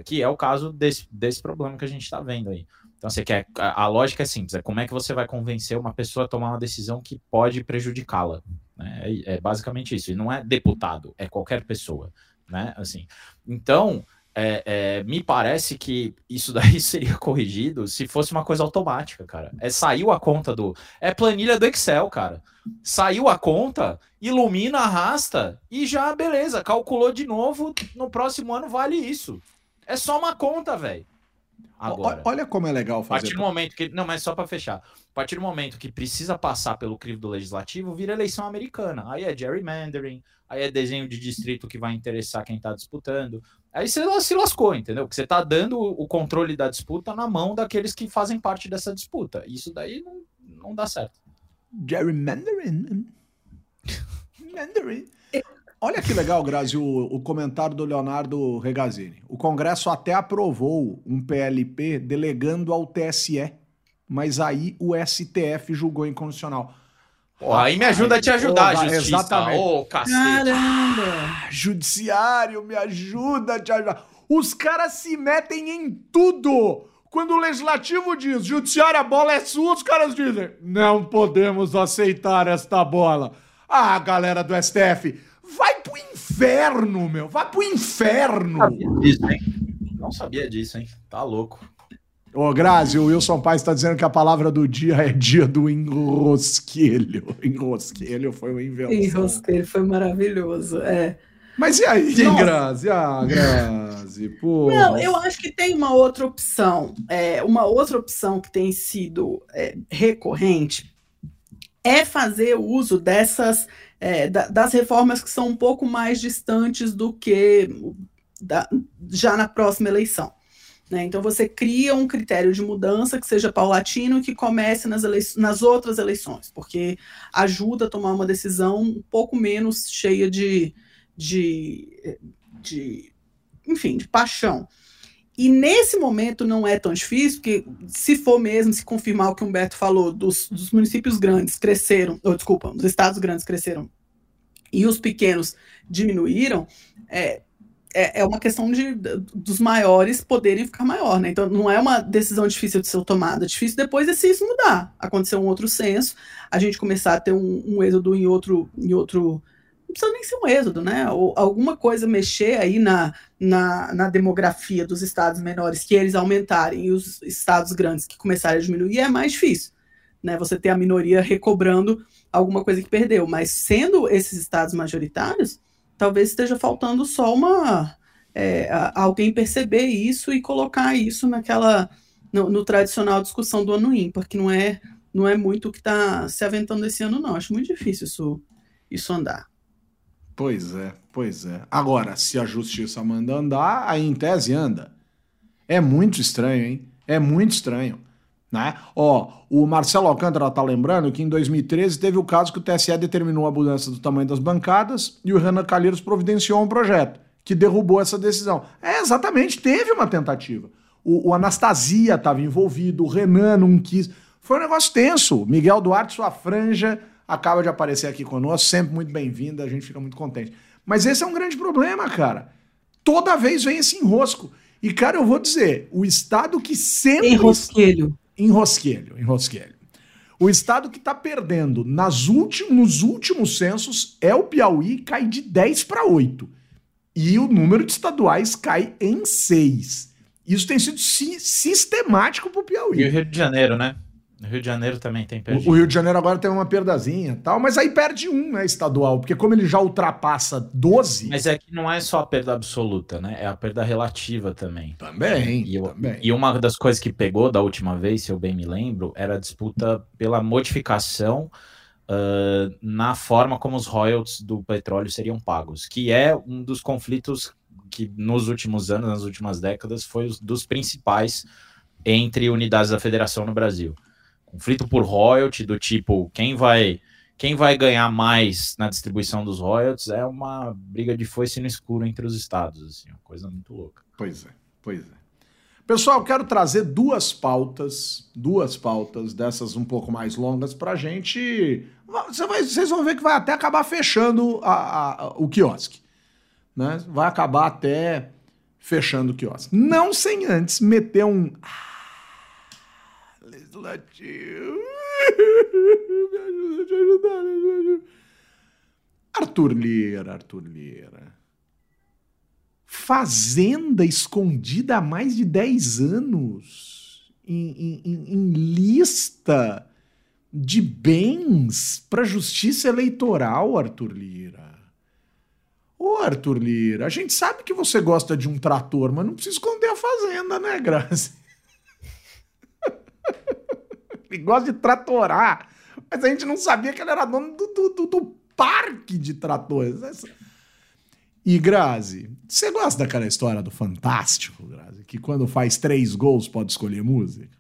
Que é o caso desse, desse problema que a gente está vendo aí. Então, você quer a, a lógica é simples, é como é que você vai convencer uma pessoa a tomar uma decisão que pode prejudicá-la, né? É, é basicamente isso. E não é deputado, é qualquer pessoa, né? Assim. Então, é, é, me parece que isso daí seria corrigido se fosse uma coisa automática, cara. É saiu a conta do. É planilha do Excel, cara. Saiu a conta, ilumina, arrasta e já, beleza, calculou de novo. No próximo ano vale isso. É só uma conta, velho. Agora. Olha como é legal A partir fazer. do momento que. Não, mas só para fechar. A partir do momento que precisa passar pelo crivo do legislativo, vira eleição americana. Aí é gerrymandering, aí é desenho de distrito que vai interessar quem tá disputando. Aí você se lascou, entendeu? Porque você tá dando o o controle da disputa na mão daqueles que fazem parte dessa disputa. Isso daí não, não dá certo. Gerrymandering. Mandarin. Olha que legal, Grazi, o, o comentário do Leonardo Regazzini. O Congresso até aprovou um PLP delegando ao TSE, mas aí o STF julgou inconstitucional. Pô, aí me ajuda a te ajudar, Ô, justiça. exatamente. Ô, cacete. Caramba! Ah, Judiciário, me ajuda a te ajudar. Os caras se metem em tudo. Quando o legislativo diz, judiciário, a bola é sua, os caras dizem, não podemos aceitar esta bola. Ah, galera do STF, vai pro inferno, meu, vai pro inferno. disso, hein? Não sabia disso, hein? Tá louco. Ô, Grazi, o Wilson Paes está dizendo que a palavra do dia é dia do enrosquelho. Enrosquelho foi uma invenção. Enrosqueiro foi maravilhoso. É. Mas e aí, Nossa. Grazi? Ah, Grazi, pô. Não, eu acho que tem uma outra opção. É, uma outra opção que tem sido é, recorrente é fazer uso dessas é, da- das reformas que são um pouco mais distantes do que da- já na próxima eleição. né? Então você cria um critério de mudança que seja paulatino e que comece nas, nas outras eleições, porque ajuda a tomar uma decisão um pouco menos cheia de, de de, enfim, de paixão. E nesse momento não é tão difícil, porque se for mesmo, se confirmar o que o Humberto falou, dos, dos municípios grandes cresceram, ou desculpa, os estados grandes cresceram e os pequenos diminuíram, é, é, é uma questão de, dos maiores poderem ficar maior, né? Então não é uma decisão difícil de ser tomada, difícil depois é se isso mudar, acontecer um outro censo, a gente começar a ter um, um êxodo em outro, em outro não precisa nem ser um êxodo, né? Ou alguma coisa mexer aí na, na, na, demografia dos estados menores, que eles aumentarem e os estados grandes que começarem a diminuir, é mais difícil. Né? Você ter a minoria recobrando alguma coisa que perdeu. Mas sendo esses estados majoritários, talvez esteja faltando só uma. É, alguém perceber isso e colocar isso naquela. No, no tradicional discussão do ano ímpar, que não é, não é muito o que está se aventando esse ano, não. Acho muito difícil isso, isso andar. Pois é, pois é. Agora, se a justiça manda andar, aí em tese anda. É muito estranho, hein? É muito estranho. Né? Ó, o Marcelo Alcântara tá lembrando que em 2013 teve o caso que o TSE determinou a mudança do tamanho das bancadas e o Renan Calheiros providenciou um projeto que derrubou essa decisão. É, exatamente, teve uma tentativa. O, o Anastasia estava envolvido, o Renan não quis. Foi um negócio tenso. Miguel Duarte, sua franja, acaba de aparecer aqui conosco, sempre muito bem-vinda, a gente fica muito contente. Mas esse é um grande problema, cara. Toda vez vem esse enrosco. E, cara, eu vou dizer, o Estado que sempre. Enrosquelho. Enrosquelho, enrosquelho. O Estado que está perdendo nas últimos, nos últimos censos é o Piauí, cai de 10 para 8. E o número de estaduais cai em 6. Isso tem sido si sistemático para o Piauí. E o Rio de Janeiro, né? No Rio de Janeiro também tem perdido. O Rio de Janeiro agora tem uma perdazinha tal, mas aí perde um, né, estadual, porque como ele já ultrapassa 12. Mas é que não é só a perda absoluta, né? É a perda relativa também. Também. E, eu, também. e uma das coisas que pegou da última vez, se eu bem me lembro, era a disputa pela modificação uh, na forma como os royalties do petróleo seriam pagos, que é um dos conflitos que nos últimos anos, nas últimas décadas, foi um dos principais entre unidades da federação no Brasil conflito por royalty do tipo quem vai quem vai ganhar mais na distribuição dos royalties é uma briga de foice no escuro entre os estados, assim, uma coisa muito louca. Pois é, pois é. Pessoal, quero trazer duas pautas, duas pautas dessas um pouco mais longas para a gente. Vocês vão ver que vai até acabar fechando a, a, o quiosque. Né? Vai acabar até fechando o quiosque. Não sem antes meter um legislativo. Me ajuda, te ajudar. Arthur Lira, Arthur Lira. Fazenda escondida há mais de 10 anos em, em, em lista de bens para justiça eleitoral, Arthur Lira. Ô, Arthur Lira, a gente sabe que você gosta de um trator, mas não precisa esconder a fazenda, né, Graça? Ele gosta de tratorar. Mas a gente não sabia que ele era dono do, do, do, do parque de tratores. E Grazi, você gosta daquela história do Fantástico, Grazi? Que quando faz três gols pode escolher música?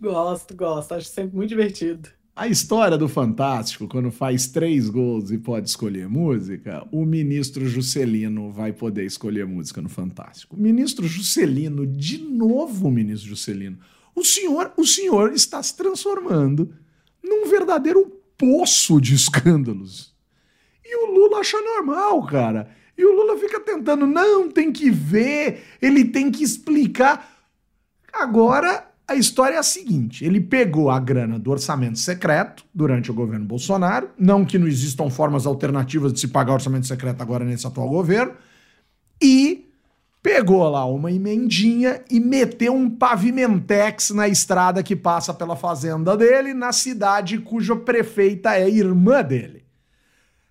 Gosto, gosto. Acho sempre muito divertido. A história do Fantástico, quando faz três gols e pode escolher música, o ministro Juscelino vai poder escolher música no Fantástico. O ministro Juscelino, de novo o ministro Juscelino, o senhor, o senhor está se transformando num verdadeiro poço de escândalos. E o Lula acha normal, cara. E o Lula fica tentando, não, tem que ver, ele tem que explicar. Agora, a história é a seguinte: ele pegou a grana do orçamento secreto durante o governo Bolsonaro, não que não existam formas alternativas de se pagar orçamento secreto agora nesse atual governo, e pegou lá uma emendinha e meteu um pavimentex na estrada que passa pela fazenda dele, na cidade cuja prefeita é irmã dele.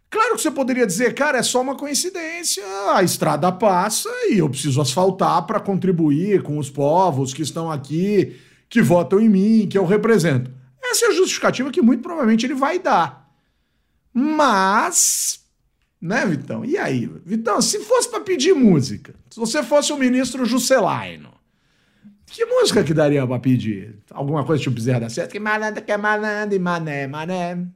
Claro que você poderia dizer, cara, é só uma coincidência, a estrada passa e eu preciso asfaltar para contribuir com os povos que estão aqui, que votam em mim, que eu represento. Essa é a justificativa que muito provavelmente ele vai dar. Mas né, Vitão? E aí? Vitão, se fosse para pedir música, se você fosse o ministro Juscelino, que música que daria para pedir? Alguma coisa tipo Bezerra da Seta? Que malandro, que é malandro, e mané, mané.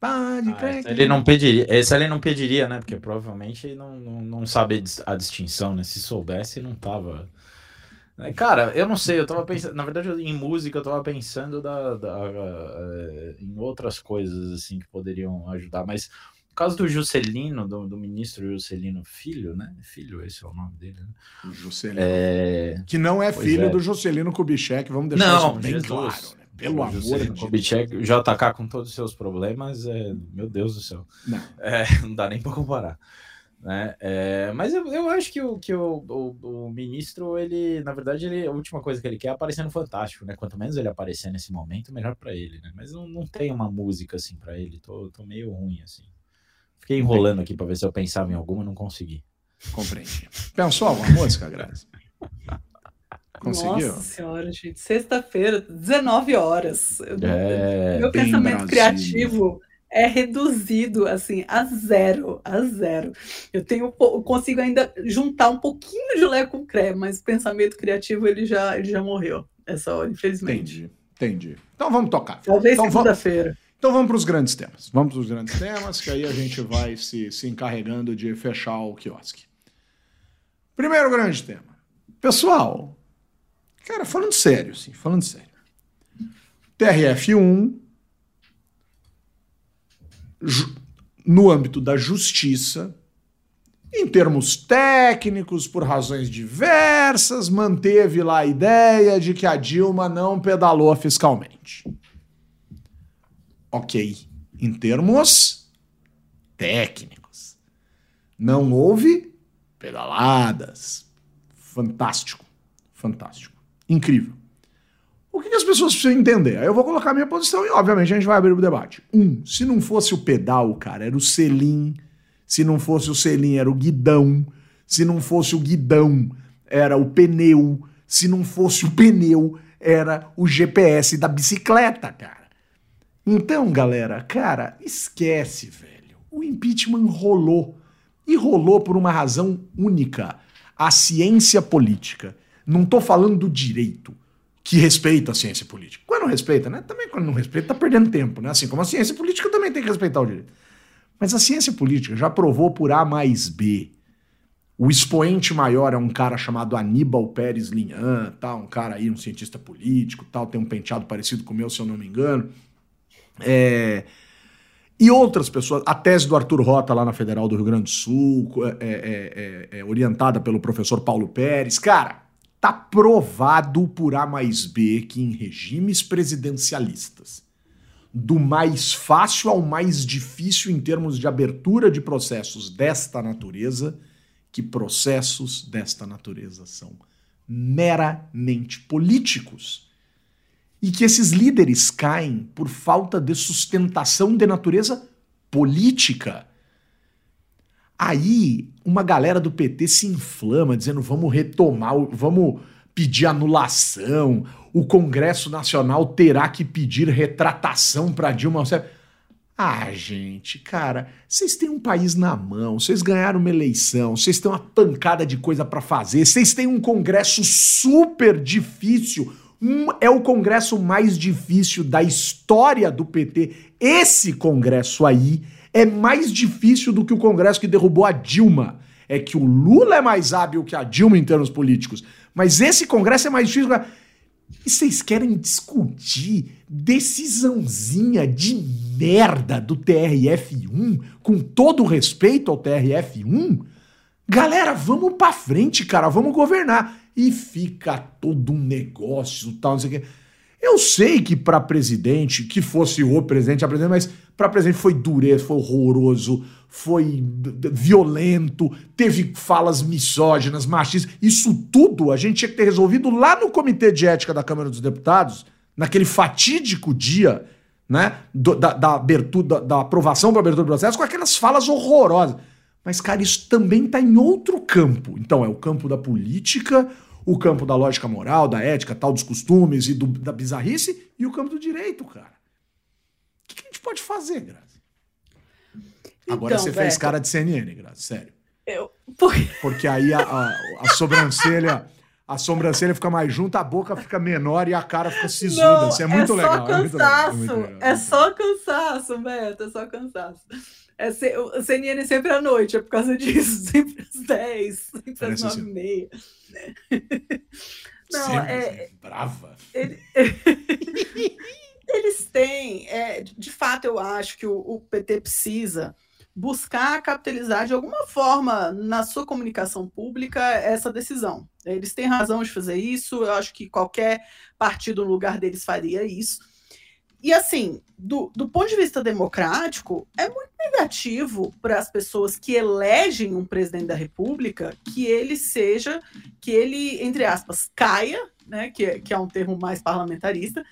Pode Ah, ele não pediria, esse ele não pediria, né? Porque provavelmente não, não, não sabe a distinção, né? Se soubesse, não tava. Cara, eu não sei, eu tava pensando, na verdade, em música, eu tava pensando da, da, eh, em outras coisas, assim, que poderiam ajudar, mas no caso do Juscelino, do, do ministro Juscelino Filho, né? Filho, esse é o nome dele, né? Juscelino. É... Que não é Pois filho é. do Juscelino Kubitschek, vamos deixar Não, isso bem Jesus. claro. Né? Pelo amor de Juscelino Deus. Kubitschek, o JK com todos os seus problemas, é, meu Deus do céu. Não. É, não dá nem para comparar. Né? É, mas eu, eu acho que, o, que o, o, o ministro, ele, na verdade, ele, a última coisa que ele quer é aparecer no Fantástico, né? Quanto menos ele aparecer nesse momento, melhor para ele, né? Mas não, não tem uma música assim para ele, tô, tô meio ruim assim. Fiquei enrolando aqui para ver se eu pensava em alguma, não consegui. Compreendi. Pensou alguma música, Grazi? Conseguiu? Nossa senhora, gente. Sexta-feira, 19 horas. É, Meu bem pensamento Brasília. criativo é reduzido assim a zero, a zero. Eu tenho, eu consigo ainda juntar um pouquinho de lé com creme, mas o pensamento criativo ele já, ele já morreu essa hora, infelizmente. Entendi, entendi. Então vamos tocar. Talvez Então, vamos- segunda-feira. Então vamos para os grandes temas. Vamos para os grandes temas, que aí a gente vai se, se encarregando de fechar o quiosque. Primeiro grande tema. Pessoal, cara, falando sério, sim, falando sério. TRF1, ju- no âmbito da justiça, em termos técnicos, por razões diversas, manteve lá a ideia de que a Dilma não pedalou fiscalmente. Ok. Em termos técnicos. Não houve pedaladas. Fantástico. Fantástico. Incrível. O que, as pessoas precisam entender? Aí eu vou colocar a minha posição e, obviamente, a gente vai abrir o debate. Um, se não fosse o pedal, cara, era o selim. Se não fosse o selim, era o guidão. Se não fosse o guidão, era o pneu. Se não fosse o pneu, era o GPS da bicicleta, cara. Então, galera, cara, esquece, velho. O impeachment rolou. E rolou por uma razão única: a ciência política. Não tô falando do direito, que respeita a ciência política. Quando não respeita, né? Também quando não respeita, tá perdendo tempo, né? Assim como a ciência política também tem que respeitar o direito. Mas a ciência política já provou por A mais B. O expoente maior é um cara chamado Aníbal Pérez Linhan, tá? um cara aí, um cientista político, tal, tem um penteado parecido com o meu, se eu não me engano. É, E outras pessoas, a tese do Arthur Rota lá na Federal do Rio Grande do Sul, é, é, é, é, orientada pelo professor Paulo Pérez. Cara, tá provado por A mais B que em regimes presidencialistas, do mais fácil ao mais difícil em termos de abertura de processos desta natureza, que processos desta natureza são meramente políticos e que esses líderes caem por falta de sustentação de natureza política. Aí uma galera do PT se inflama dizendo vamos retomar, vamos pedir anulação, o Congresso Nacional terá que pedir retratação para Dilma Rousseff. Ah, gente, cara, vocês têm um país na mão, vocês ganharam uma eleição, vocês têm uma pancada de coisa para fazer, vocês têm um congresso super difícil, é o congresso mais difícil da história do PT. Esse congresso aí é mais difícil do que o congresso que derrubou a Dilma. É que o Lula é mais hábil que a Dilma em termos políticos, mas esse congresso é mais difícil. E vocês querem discutir decisãozinha de merda do TRF1, com todo respeito ao TRF1? Galera, vamos pra frente, cara, vamos governar. E fica todo um negócio, tal, não sei o quê. Eu sei que pra presidente, que fosse o presidente, a presidente, mas pra presidente foi dureza, foi horroroso, foi violento, teve falas misóginas, machistas. Isso tudo a gente tinha que ter resolvido lá no Comitê de Ética da Câmara dos Deputados, naquele fatídico dia, né, da, da abertura, da, da aprovação para abertura do processo, com aquelas falas horrorosas. Mas, cara, isso também está em outro campo. Então, é o campo da política, o campo da lógica moral, da ética, tal, dos costumes e do- da bizarrice, e o campo do direito, cara. O que, que a gente pode fazer, Grazi? Agora Então, você fez cara de CNN, Grazi, sério. eu- por- Porque aí a, a- a sobrancelha. a sobrancelha fica mais junta, a boca fica menor e a cara fica sisuda. Não, Isso é muito é legal. Só é muito legal, cansaço. é muito legal, É só cansaço, Beto. É só cansaço. É CNN sempre à noite, é por causa disso. Sempre às 10, sempre às Parece 9 assim. e meia. Não, Sempre, é, assim, brava. eles têm, é, de fato, eu acho que o, o PT precisa buscar capitalizar de alguma forma na sua comunicação pública essa decisão. Eles têm razão de fazer isso, eu acho que qualquer partido no lugar deles faria isso. E assim, do, do ponto de vista democrático, é muito negativo para as pessoas que elegem um presidente da República que ele seja, que ele, entre aspas, caia, né, que, é- que é um termo mais parlamentarista,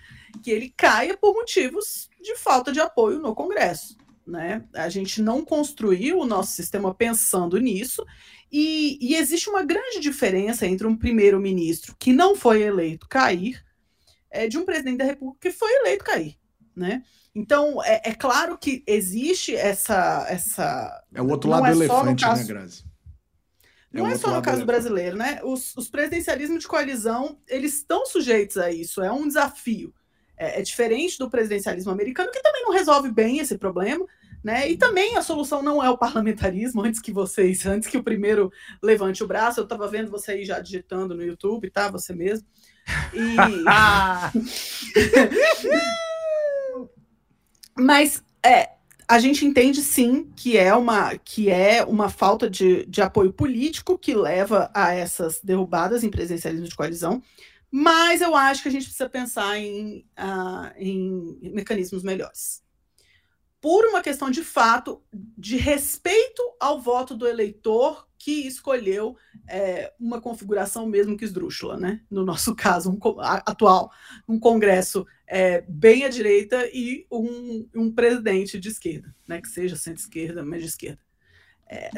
que ele caia por motivos de falta de apoio no Congresso. Né? A gente não construiu o nosso sistema pensando nisso, e, e existe uma grande diferença entre um primeiro-ministro que não foi eleito cair é, de um presidente da República que foi eleito cair. Né? Então, é, é claro que existe essa. essa É o outro Não lado do é só no elefante, caso- né, Grazi? não é outro só no do caso elefante. brasileiro, né? Os, os presidencialismos de coalizão, eles estão sujeitos a isso, é um desafio. É, é diferente do presidencialismo americano, que também não resolve bem esse problema, né? E também a solução não é o parlamentarismo, antes que vocês, antes que o primeiro levante o braço, eu estava vendo você aí já digitando no YouTube, tá? Você mesmo. E... Mas é, a gente entende sim que é uma, que é uma falta de, de apoio político que leva a essas derrubadas em presidencialismo de coalizão, mas eu acho que a gente precisa pensar em, ah, em mecanismos melhores. Por uma questão de fato de respeito ao voto do eleitor que escolheu é, uma configuração mesmo que esdrúxula, né? No nosso caso, um atual, um Congresso é, bem à direita e um, um presidente de esquerda, né, que seja centro-esquerda, média esquerda. É,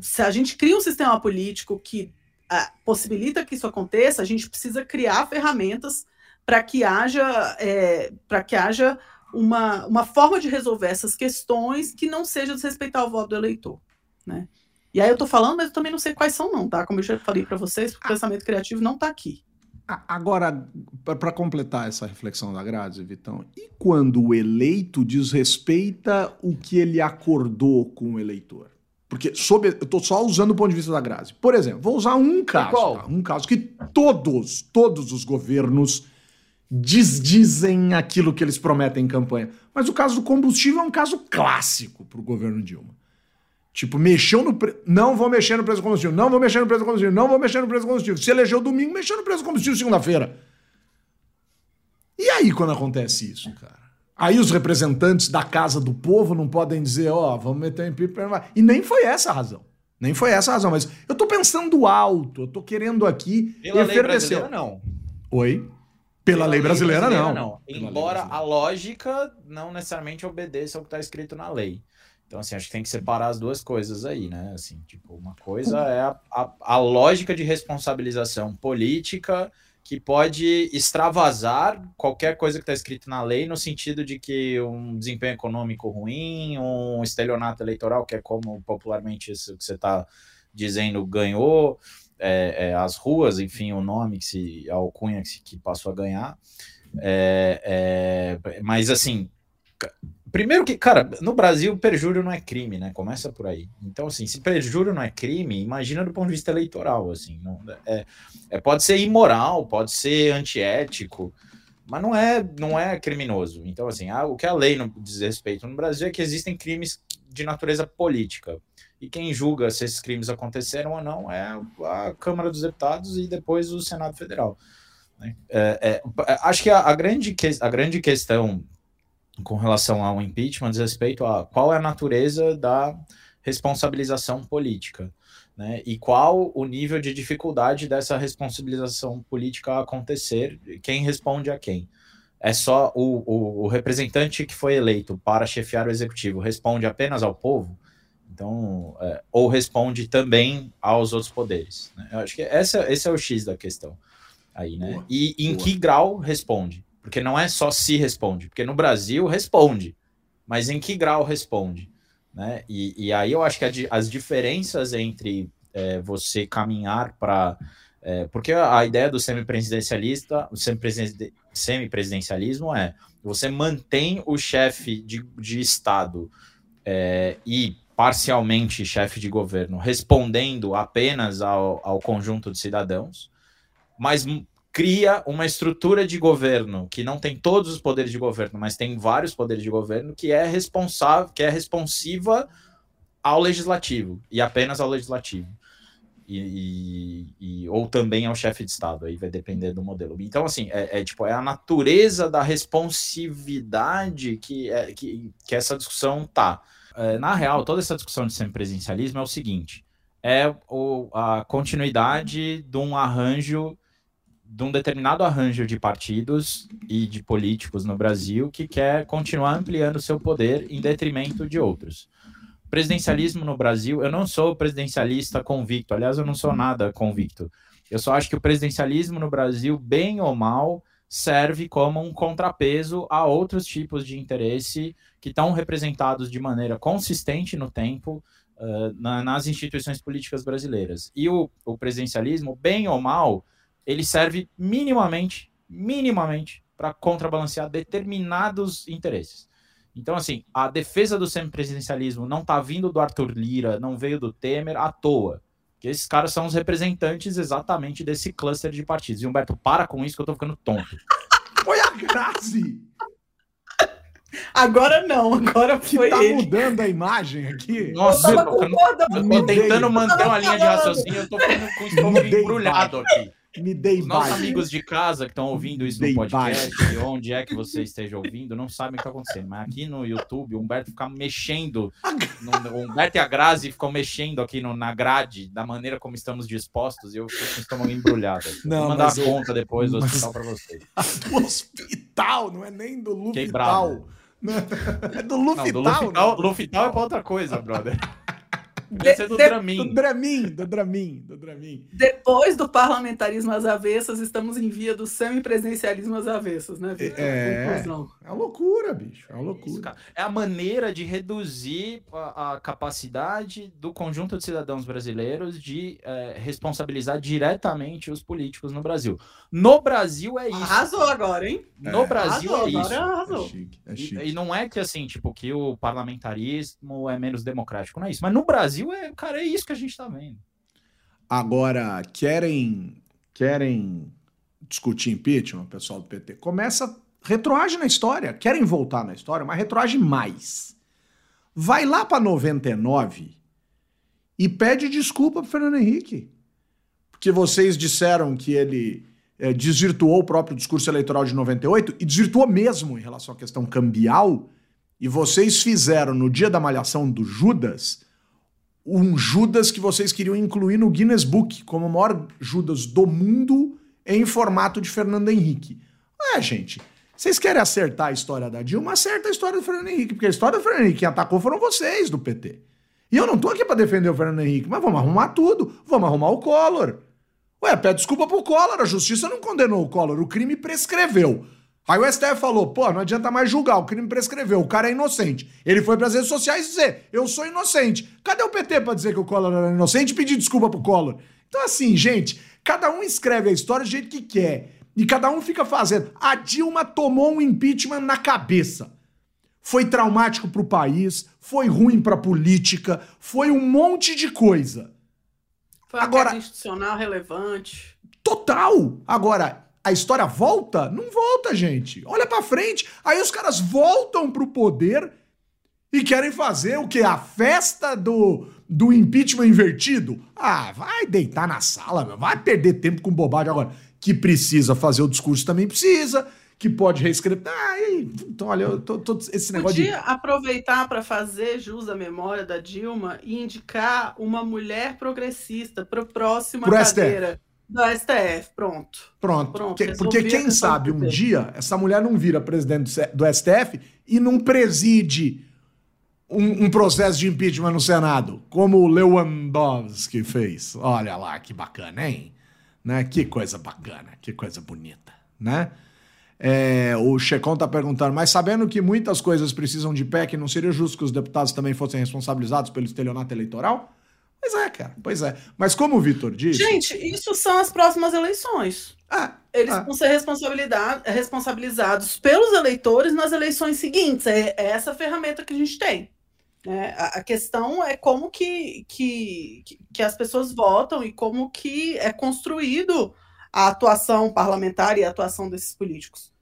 se a gente cria um sistema político que ah, possibilita que isso aconteça, a gente precisa criar ferramentas para que haja é, para que haja uma, uma forma de resolver essas questões que não seja desrespeitar o voto do eleitor, né? E aí eu tô falando, mas eu também não sei quais são não, tá? Como eu já falei para vocês, o pensamento criativo não tá aqui. Agora, para completar essa reflexão da Grazi, Vitão, e quando o eleito desrespeita o que ele acordou com o eleitor? Porque sob, eu estou só usando o ponto de vista da Grazi. Por exemplo, vou usar um caso, qual? tá? um caso que todos, todos os governos desdizem aquilo que eles prometem em campanha. Mas o caso do combustível é um caso clássico para o governo Dilma. Tipo, mexeu no preço. Não vou mexer no preço do combustível. Não vou mexer no preço do combustível. Não vou mexer no preço do combustível. Se elegeu domingo, mexeu no preço do combustível segunda-feira. E aí, quando acontece isso, cara? Aí os representantes da casa do povo não podem dizer, ó, vamos meter um impeachment. E nem foi essa a razão. Nem foi essa a razão. Mas eu tô pensando alto, eu tô querendo aqui Pela lei efervescer. brasileira, não. Oi? Pela, lei brasileira, não. Pela lei Embora brasileira. a lógica não necessariamente obedeça ao que está escrito na lei. Então, assim, acho que tem que separar as duas coisas aí, né? Assim, tipo, uma coisa é a, a, a lógica de responsabilização política que pode extravasar qualquer coisa que está escrito na lei, no sentido de que um desempenho econômico ruim, um estelionato eleitoral, que é como popularmente isso que você está dizendo ganhou, é, é, as ruas, enfim, o nome que se, a alcunha que, se, que passou a ganhar. É, é, mas assim, primeiro que, cara, no Brasil perjúrio não é crime, né? Começa por aí. Então, assim, se perjúrio não é crime, imagina do ponto de vista eleitoral, assim, não, é, é, pode ser imoral, pode ser antiético, mas não é, não é criminoso. Então, assim, a- o que a lei não diz respeito no Brasil é que existem crimes de natureza política. E quem julga se esses crimes aconteceram ou não é a Câmara dos Deputados e depois o Senado Federal. né? É, é, acho que a, a grande que, a grande questão com relação ao impeachment diz respeito a qual é a natureza da responsabilização política. Né, e qual o nível de dificuldade dessa responsabilização política acontecer, quem responde a quem. É só o, o, o representante que foi eleito para chefiar o executivo responde apenas ao povo? Então, é, ou responde também aos outros poderes. Né? Eu acho que essa, esse é o X da questão aí, né? Boa, e em boa. que grau responde? Porque não é só se responde, porque no Brasil responde, mas em que grau responde? Né? E, e aí eu acho que as diferenças entre é, você caminhar para É, porque a ideia do semipresidencialista, o semipresidencialismo é você mantém o chefe de, de Estado é, e parcialmente chefe de governo respondendo apenas ao, ao conjunto de cidadãos, mas cria uma estrutura de governo que não tem todos os poderes de governo, mas tem vários poderes de governo que é responsável, que é responsiva ao legislativo e apenas ao legislativo. E, e, e ou também ao chefe de estado, aí vai depender do modelo. Então, assim, é, é tipo, é a natureza da responsividade que, é, que, que essa discussão tá. É, na real, toda essa discussão de semipresidencialismo é o seguinte: é o, a continuidade de um arranjo de um determinado arranjo de partidos e de políticos no Brasil que quer continuar ampliando seu poder em detrimento de outros. Presidencialismo no Brasil, eu não sou presidencialista convicto, aliás, eu não sou nada convicto. Eu só acho que o presidencialismo no Brasil, bem ou mal, serve como um contrapeso a outros tipos de interesse que estão representados de maneira consistente no tempo uh, na, nas instituições políticas brasileiras. E o, o presidencialismo, bem ou mal, ele serve minimamente, minimamente, para contrabalancear determinados interesses. Então, assim, a defesa do semipresidencialismo não está vindo do Arthur Lira, não veio do Temer à toa. Que esses caras são os representantes exatamente desse cluster de partidos. E Humberto, para com isso que eu tô ficando tonto. Foi a Grazi! Agora não, agora foi tá ele. mudando a imagem aqui. Nossa, Eu eu tô, eu tô tentando manter uma linha de raciocínio, eu tô ficando com o estômago embrulhado aqui. Me dei Os nossos amigos de casa que estão ouvindo isso no podcast, onde é que você esteja ouvindo, não sabem o que está acontecendo. Mas aqui no YouTube, o Humberto fica mexendo. no- o Humberto e a Grazi ficam mexendo aqui no- na grade, da maneira como estamos dispostos, e eu fico com o estômago embrulhado. Não, Vou mandar a eu- conta depois do mas- hospital para vocês. Do hospital, não é nem do bravo. É do Não, Lufital. do Lufital, né? Lufital é pra outra coisa, brother. Deve ser do de- Do Dramin. Dramin, do Dramin, do Dramin. Depois do parlamentarismo às avessas, estamos em via do semipresidencialismo às avessas, né, Vitor? É. É uma loucura, bicho. É uma Isso, loucura. cara. É a maneira de reduzir a, a capacidade do conjunto de cidadãos brasileiros de eh, responsabilizar diretamente os políticos no Brasil. No Brasil é isso. Arrasou agora, hein? No É. Brasil Arrasou, é isso. agora É arrasou. chique, é E, chique. e não é que assim, tipo, que o parlamentarismo é menos democrático, não é isso. Mas no Brasil, é, cara, é isso que a gente tá vendo. Agora, querem, querem discutir impeachment, pessoal do PT? Começa, retroage na história. Querem voltar na história, mas retroage mais. Vai lá para 99 e pede desculpa pro Fernando Henrique. Porque vocês disseram que ele eh, desvirtuou o próprio discurso eleitoral de 98 e desvirtuou mesmo em relação à questão cambial. E vocês fizeram no dia da malhação do Judas um Judas que vocês queriam incluir no Guinness Book como o maior Judas do mundo em formato de Fernando Henrique. É, gente, vocês querem acertar a história da Dilma? Acerta a história do Fernando Henrique, porque a história do Fernando Henrique quem atacou foram vocês do PT. E eu não tô aqui pra defender o Fernando Henrique, mas vamos arrumar tudo. Vamos arrumar o Collor. Ué, pede desculpa pro Collor, a justiça não condenou o Collor, o crime prescreveu. Aí o STF falou, pô, não adianta mais julgar, o crime prescreveu, o cara é inocente. Ele foi pras redes sociais dizer, eu sou inocente. Cadê o PT pra dizer que o Collor era inocente e pedir desculpa pro Collor? Então assim, gente, cada um escreve a história do jeito que quer. E cada um fica fazendo. A Dilma tomou um impeachment na cabeça. Foi traumático pro país, foi ruim pra política, foi um monte de coisa. Foi Agora- institucional relevante. Total! Agora, a história volta? Não volta, gente. Olha pra frente. Aí os caras voltam pro poder e querem fazer o quê? A festa do, do impeachment invertido? Ah, vai deitar na sala, meu. Vai perder tempo com bobagem agora. Que precisa fazer o discurso também precisa. Que pode reescrever. Ah, e, então, olha, eu tô, tô- esse negócio Podia de. aproveitar para fazer jus à memória da Dilma e indicar uma mulher progressista para a próxima Pro STF. Do STF. Pronto. Pronto. Pronto, porque, quem sabe um dia essa mulher não vira presidente do STF e não preside um, um processo de impeachment no Senado, como o Lewandowski fez. Olha lá, que bacana, hein? Né? Que coisa bacana, que coisa bonita, né? É, o Checon tá perguntando, mas sabendo que muitas coisas precisam de PEC, não seria justo que os deputados também fossem responsabilizados pelo estelionato eleitoral? Pois é, cara, pois é. Mas como o Vitor disse. Gente, isso são as próximas eleições. Ah, Eles ah, vão ser responsabilizados pelos eleitores nas eleições seguintes. É, é essa ferramenta que a gente tem. né? A, a questão é como que, que- que as pessoas votam e como que é construído a atuação parlamentar e a atuação desses políticos.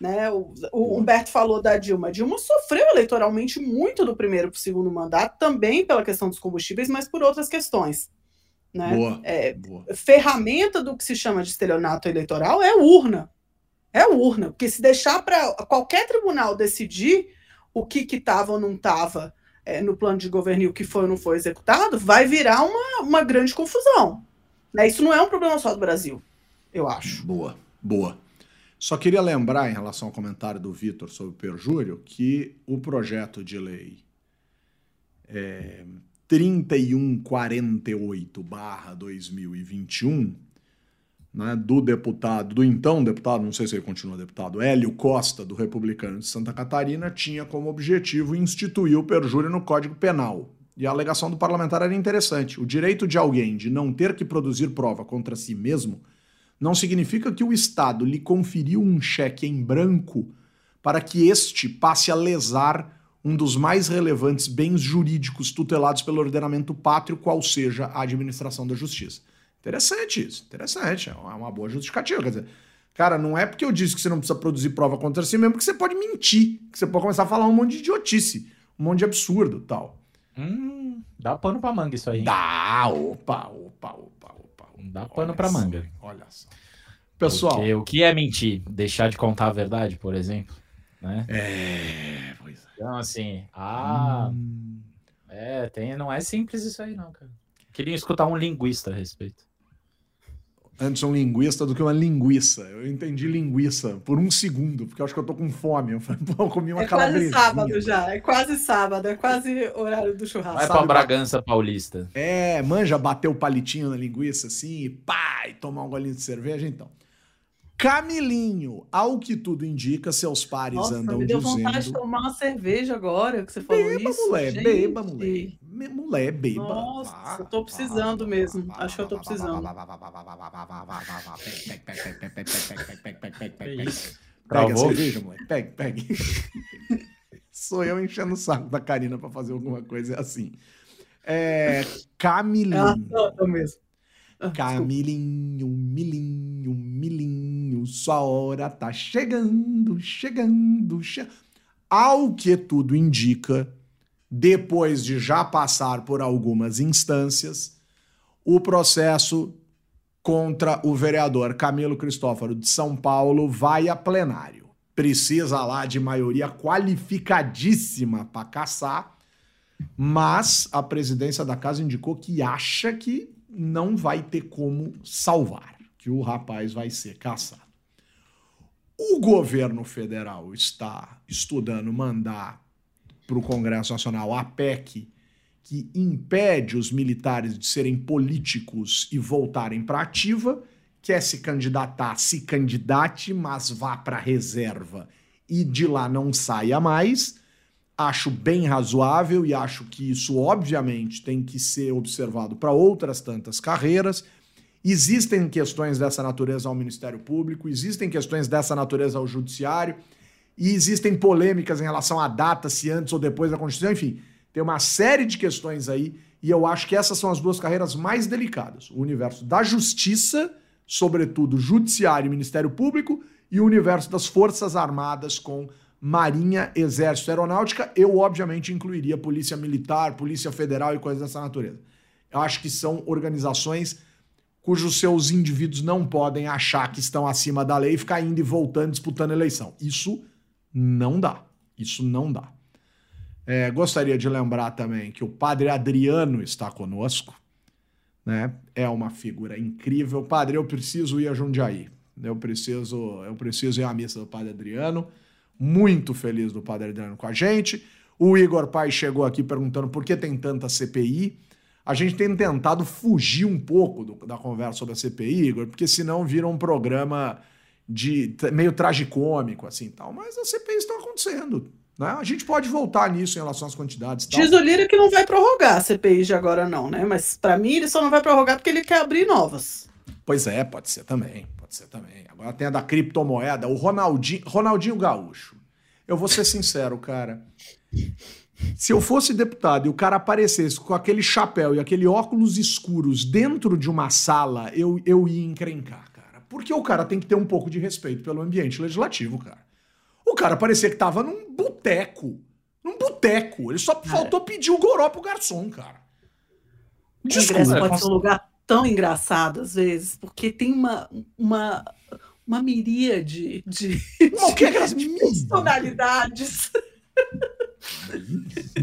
Né? O, o Humberto falou da Dilma. A Dilma sofreu eleitoralmente muito do primeiro para o segundo mandato, também pela questão dos combustíveis, mas por outras questões. Né? boa. É, boa. ferramenta do que se chama de estelionato eleitoral é urna. É urna, porque se deixar para qualquer tribunal decidir o que estava ou não estava no plano de governo e o que foi ou não foi executado, vai virar uma, uma grande confusão. Né? Isso não é um problema só do Brasil, eu acho. Boa, boa. Só queria lembrar, em relação ao comentário do Vitor sobre o perjúrio, que o projeto de lei é, 3148-2021, né, do deputado, do então deputado, não sei se ele continua deputado, Hélio Costa, do Republicano de Santa Catarina, tinha como objetivo instituir o perjúrio no Código Penal. E a alegação do parlamentar era interessante. O direito de alguém de não ter que produzir prova contra si mesmo não significa que o Estado lhe conferiu um cheque em branco para que este passe a lesar um dos mais relevantes bens jurídicos tutelados pelo ordenamento pátrio, qual seja a administração da justiça. Interessante isso, interessante. É uma boa justificativa. Quer dizer, cara, não é porque eu disse que você não precisa produzir prova contra si mesmo que você pode mentir, que você pode começar a falar um monte de idiotice, um monte de absurdo tal. Hum, dá pano pra manga isso aí. Dá, opa, opa, opa. Dá pano Olha pra só, manga. Olha só. Pessoal, Porque o que é mentir? Deixar de contar a verdade, por exemplo? Né? é, pois é. Então, assim, ah, Hum. é, tem, não é simples isso aí, não, cara. Queria escutar um linguista a respeito. Antes um linguista do que uma linguiça. Eu entendi linguiça por um segundo, porque eu acho que eu tô com fome. Eu falei, pô, eu comi uma É quase calabresinha. sábado já, é quase sábado, é quase horário do churrasco. Vai Sabe, pra Bragança Paulista. É, manja, bater o palitinho na linguiça assim, e pá, e tomar um golinho de cerveja, então. Camilinho, ao que tudo indica, seus pares Nossa, andam me deu vontade de dizendo. tomar uma cerveja agora que você falou Beba, isso. mulher, gente. beba, mulher. Mulher, beba. Nossa, eu tô precisando mesmo. Acho que eu tô precisando. Pega cerveja, moleque. Pega, pega. Sou eu enchendo o saco da Karina pra fazer alguma coisa assim. É, Camilin. Ah, não, eu mesmo. Camilinho, milinho, milinho, sua hora tá chegando, chegando, chegando. Ao que tudo indica, depois de já passar por algumas instâncias, o processo contra o vereador Camilo Cristófaro de São Paulo vai a plenário. Precisa lá de maioria qualificadíssima para caçar, mas a presidência da casa indicou que acha que não vai ter como salvar, que o rapaz vai ser caçado. O governo federal está estudando mandar para o Congresso Nacional a PEC que impede os militares de serem políticos e voltarem para ativa, quer se candidatar, se candidate, mas vá para reserva e de lá não saia mais. Acho bem razoável e acho que isso, obviamente, tem que ser observado para outras tantas carreiras. Existem questões dessa natureza ao Ministério Público, existem questões dessa natureza ao Judiciário, e existem polêmicas em relação à data, se antes ou depois da Constituição, enfim, tem uma série de questões aí, e eu acho que essas são as duas carreiras mais delicadas: o universo da justiça, sobretudo Judiciário e Ministério Público, e o universo das Forças Armadas com Marinha, Exército, Aeronáutica. Eu, obviamente, incluiria Polícia Militar, Polícia Federal e coisas dessa natureza. Eu acho que são organizações cujos seus indivíduos não podem achar que estão acima da lei e ficar indo e voltando, disputando eleição. Isso não dá. Isso não dá. É, gostaria de lembrar também que o padre Adriano está conosco. Né? É uma figura incrível. Padre, eu preciso ir a Jundiaí. Eu preciso, eu preciso ir à missa do padre Adriano. Muito feliz do padre Adriano com a gente. O Igor Pai chegou aqui perguntando por que tem tanta CPI. A gente tem tentado fugir um pouco do- da conversa sobre a CPI, Igor, porque senão vira um programa de meio tragicômico assim, tal. Mas as CPIs estão acontecendo. Né? A gente pode voltar nisso em relação às quantidades. tal. Diz o Lira que não vai prorrogar a CPI de agora, não, né? Mas pra mim ele só não vai prorrogar porque ele quer abrir novas. Pois é, pode ser também. Pode ser também. Agora tem a da criptomoeda, o Ronaldinho, Ronaldinho Gaúcho. Eu vou ser sincero, cara. Se eu fosse deputado e o cara aparecesse com aquele chapéu e aquele óculos escuros dentro de uma sala, eu, eu ia encrencar. Porque o cara tem que ter um pouco de respeito pelo ambiente legislativo, cara. O cara parecia que tava num boteco. Num boteco. Ele só faltou pedir o goró pro garçom, cara. O Congresso Desculpa, pode ser um lugar tão engraçado às vezes, porque tem uma, uma, uma miríade de, Não, o que é aquelas personalidades.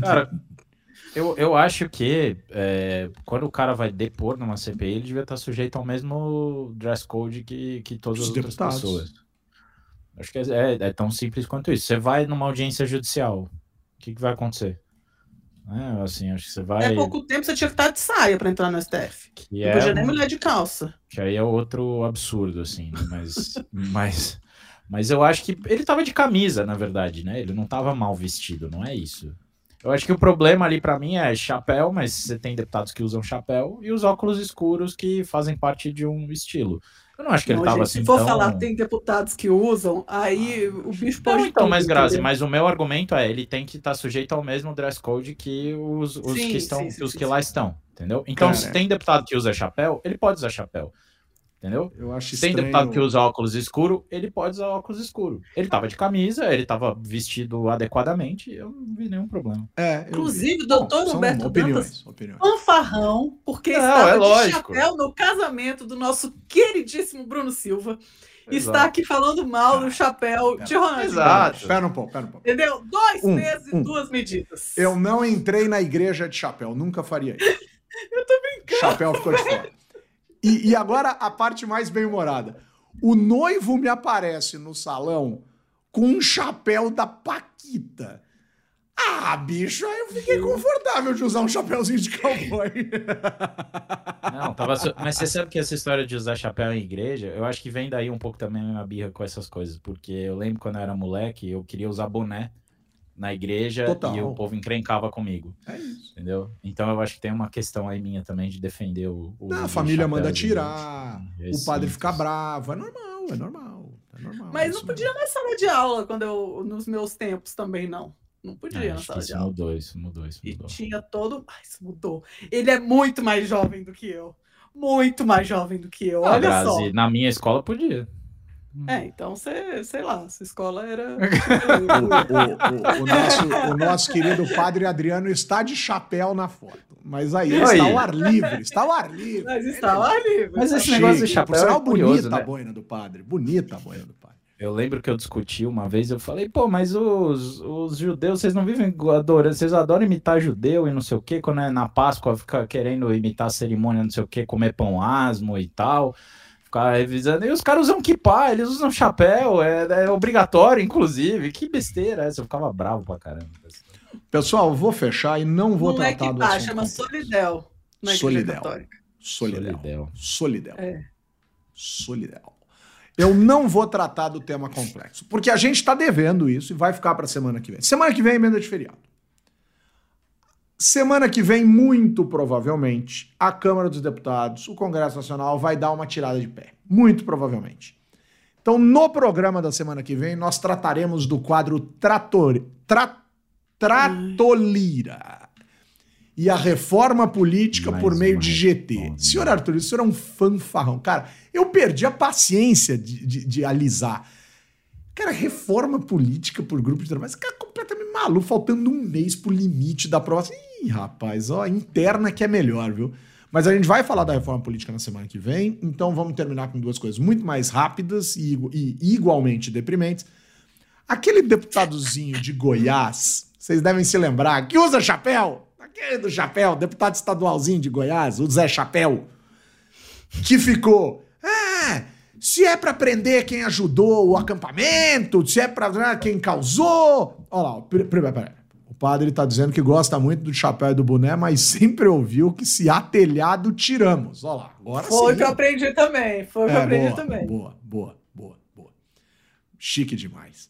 Cara, eu, eu acho que é, quando o cara vai depor numa CPI, ele devia estar sujeito ao mesmo dress code que, que todas Os as outras deputados. pessoas. Acho que é, é- é tão simples quanto isso. Você vai numa audiência judicial, o que, que vai acontecer? É, assim, acho que você vai. Há pouco tempo você tinha que estar de saia pra entrar no STF. Que, Não é podia nem um- mulher de calça. que aí é outro absurdo, assim, né? Mas, mas, mas eu acho que ele tava de camisa, na verdade, né? Ele não tava mal vestido, não é isso. Eu acho que o problema ali pra mim é chapéu, mas você tem deputados que usam chapéu e os óculos escuros que fazem parte de um estilo. Eu não acho que ele Não, tava gente, assim se for tão... falar tem deputados que usam, aí o bicho pode. Não, então, mas Grazi, mas o meu argumento é, ele tem que estar sujeito ao mesmo dress code que os, os Sim, que estão, sim, sim, os sim, que sim. lá estão, entendeu? Então, Cara, se tem deputado que usa chapéu, ele pode usar chapéu, entendeu? Eu acho Se tem estranho. deputado que usa óculos escuro, ele pode usar óculos escuro. Ele tava de camisa, ele tava vestido adequadamente, eu não vi nenhum problema. É, Inclusive, o Bom, doutor são Humberto opiniões, Dantas opiniões. fanfarrão, porque Não, estava é de lógico. chapéu no casamento do nosso queridíssimo Bruno Silva. Está Exato. aqui falando mal do chapéu de Ronaldinho. Exato. Pera um pouco, pera um pouco. Entendeu? Dois Um, pesos um. e duas medidas. Eu não entrei na igreja de chapéu, nunca faria isso. Eu tô brincando. Chapéu ficou de fora. E, e agora a parte mais bem-humorada. O noivo me aparece no salão com um chapéu da Paquita. Ah, bicho, aí eu fiquei confortável de usar um chapéuzinho de cowboy. Não, tava Mas você sabe que essa história de usar chapéu em igreja, eu acho que vem daí um pouco também a minha birra com essas coisas, porque eu lembro quando eu era moleque, eu queria usar boné na igreja Total. e o povo encrencava comigo, É isso. entendeu? Então eu acho que tem uma questão aí minha também de defender o. o Não, a de família manda e- tirar, e o padre recintos. fica bravo. É normal, é normal. É normal Mas isso não podia na sala de aula, quando eu, nos meus tempos também, não. Não podia É, na sala de isso aula. mudou, isso mudou, isso E mudou. tinha todo. Ai, isso mudou. Ele é muito mais jovem do que eu. Muito mais jovem do que eu. Ah, Olha Grazi, só. na minha escola podia. É, então você, sei lá, sua escola era. O, o- o nosso, o nosso querido padre Adriano está de chapéu na foto. Mas aí Aí. está ao ar livre. Está ao ar livre. Mas estava ali. Mas esse Chique. negócio de chapéu Por sinal, é curioso, bonita né? a boina do padre. Bonita a boina do padre. Eu lembro que eu discuti uma vez, eu falei, pô, mas os, os judeus, vocês não vivem adorando, vocês adoram imitar judeu e não sei o quê, quando é na Páscoa fica querendo imitar a cerimônia, não sei o quê, comer pão asmo e tal, ficar revisando. E os caras usam kippah, eles usam chapéu, é, é obrigatório, inclusive. Que besteira essa, eu ficava bravo pra caramba. Pessoal, eu vou fechar e não vou Não é tratar que do tá, assunto chama. Solidel. Na Igreja Solidel. Solidel. Solidel. Solidel. É. Solidel. Eu não vou tratar do tema complexo, porque a gente está devendo isso e vai ficar para semana que vem. Semana que vem é emenda de feriado. Semana que vem, muito provavelmente, a Câmara dos Deputados, o Congresso Nacional vai dar uma tirada de pé. Muito provavelmente. Então, no programa da semana que vem, nós trataremos do quadro Trator, Tra, Tratolira e a reforma política Mais por meio de GT. reforma. Senhor Arthur, isso era um fanfarrão. Cara, eu perdi a paciência de, de, de alisar. Cara, reforma política por grupo de trabalho. Esse cara é completamente maluco, faltando um mês pro limite da aprovação. Ih, rapaz, ó, interna que é melhor, viu? Mas a gente vai falar da reforma política na semana que vem, então vamos terminar com duas coisas muito mais rápidas e, e igualmente deprimentes. Aquele deputadozinho de Goiás, vocês devem se lembrar, que usa chapéu, aquele do chapéu, deputado estadualzinho de Goiás, o Zé Chapéu, que ficou, ah, se é pra prender quem ajudou o acampamento, se é pra quem causou. Olha lá, pera- pera- pera. o padre tá dizendo que gosta muito do chapéu e do boné, mas sempre ouviu que se há telhado, tiramos. Olha lá, agora Foi o que eu aprendi também. Foi o que eu É, aprendi boa, também. Boa, boa, boa, boa. Chique demais.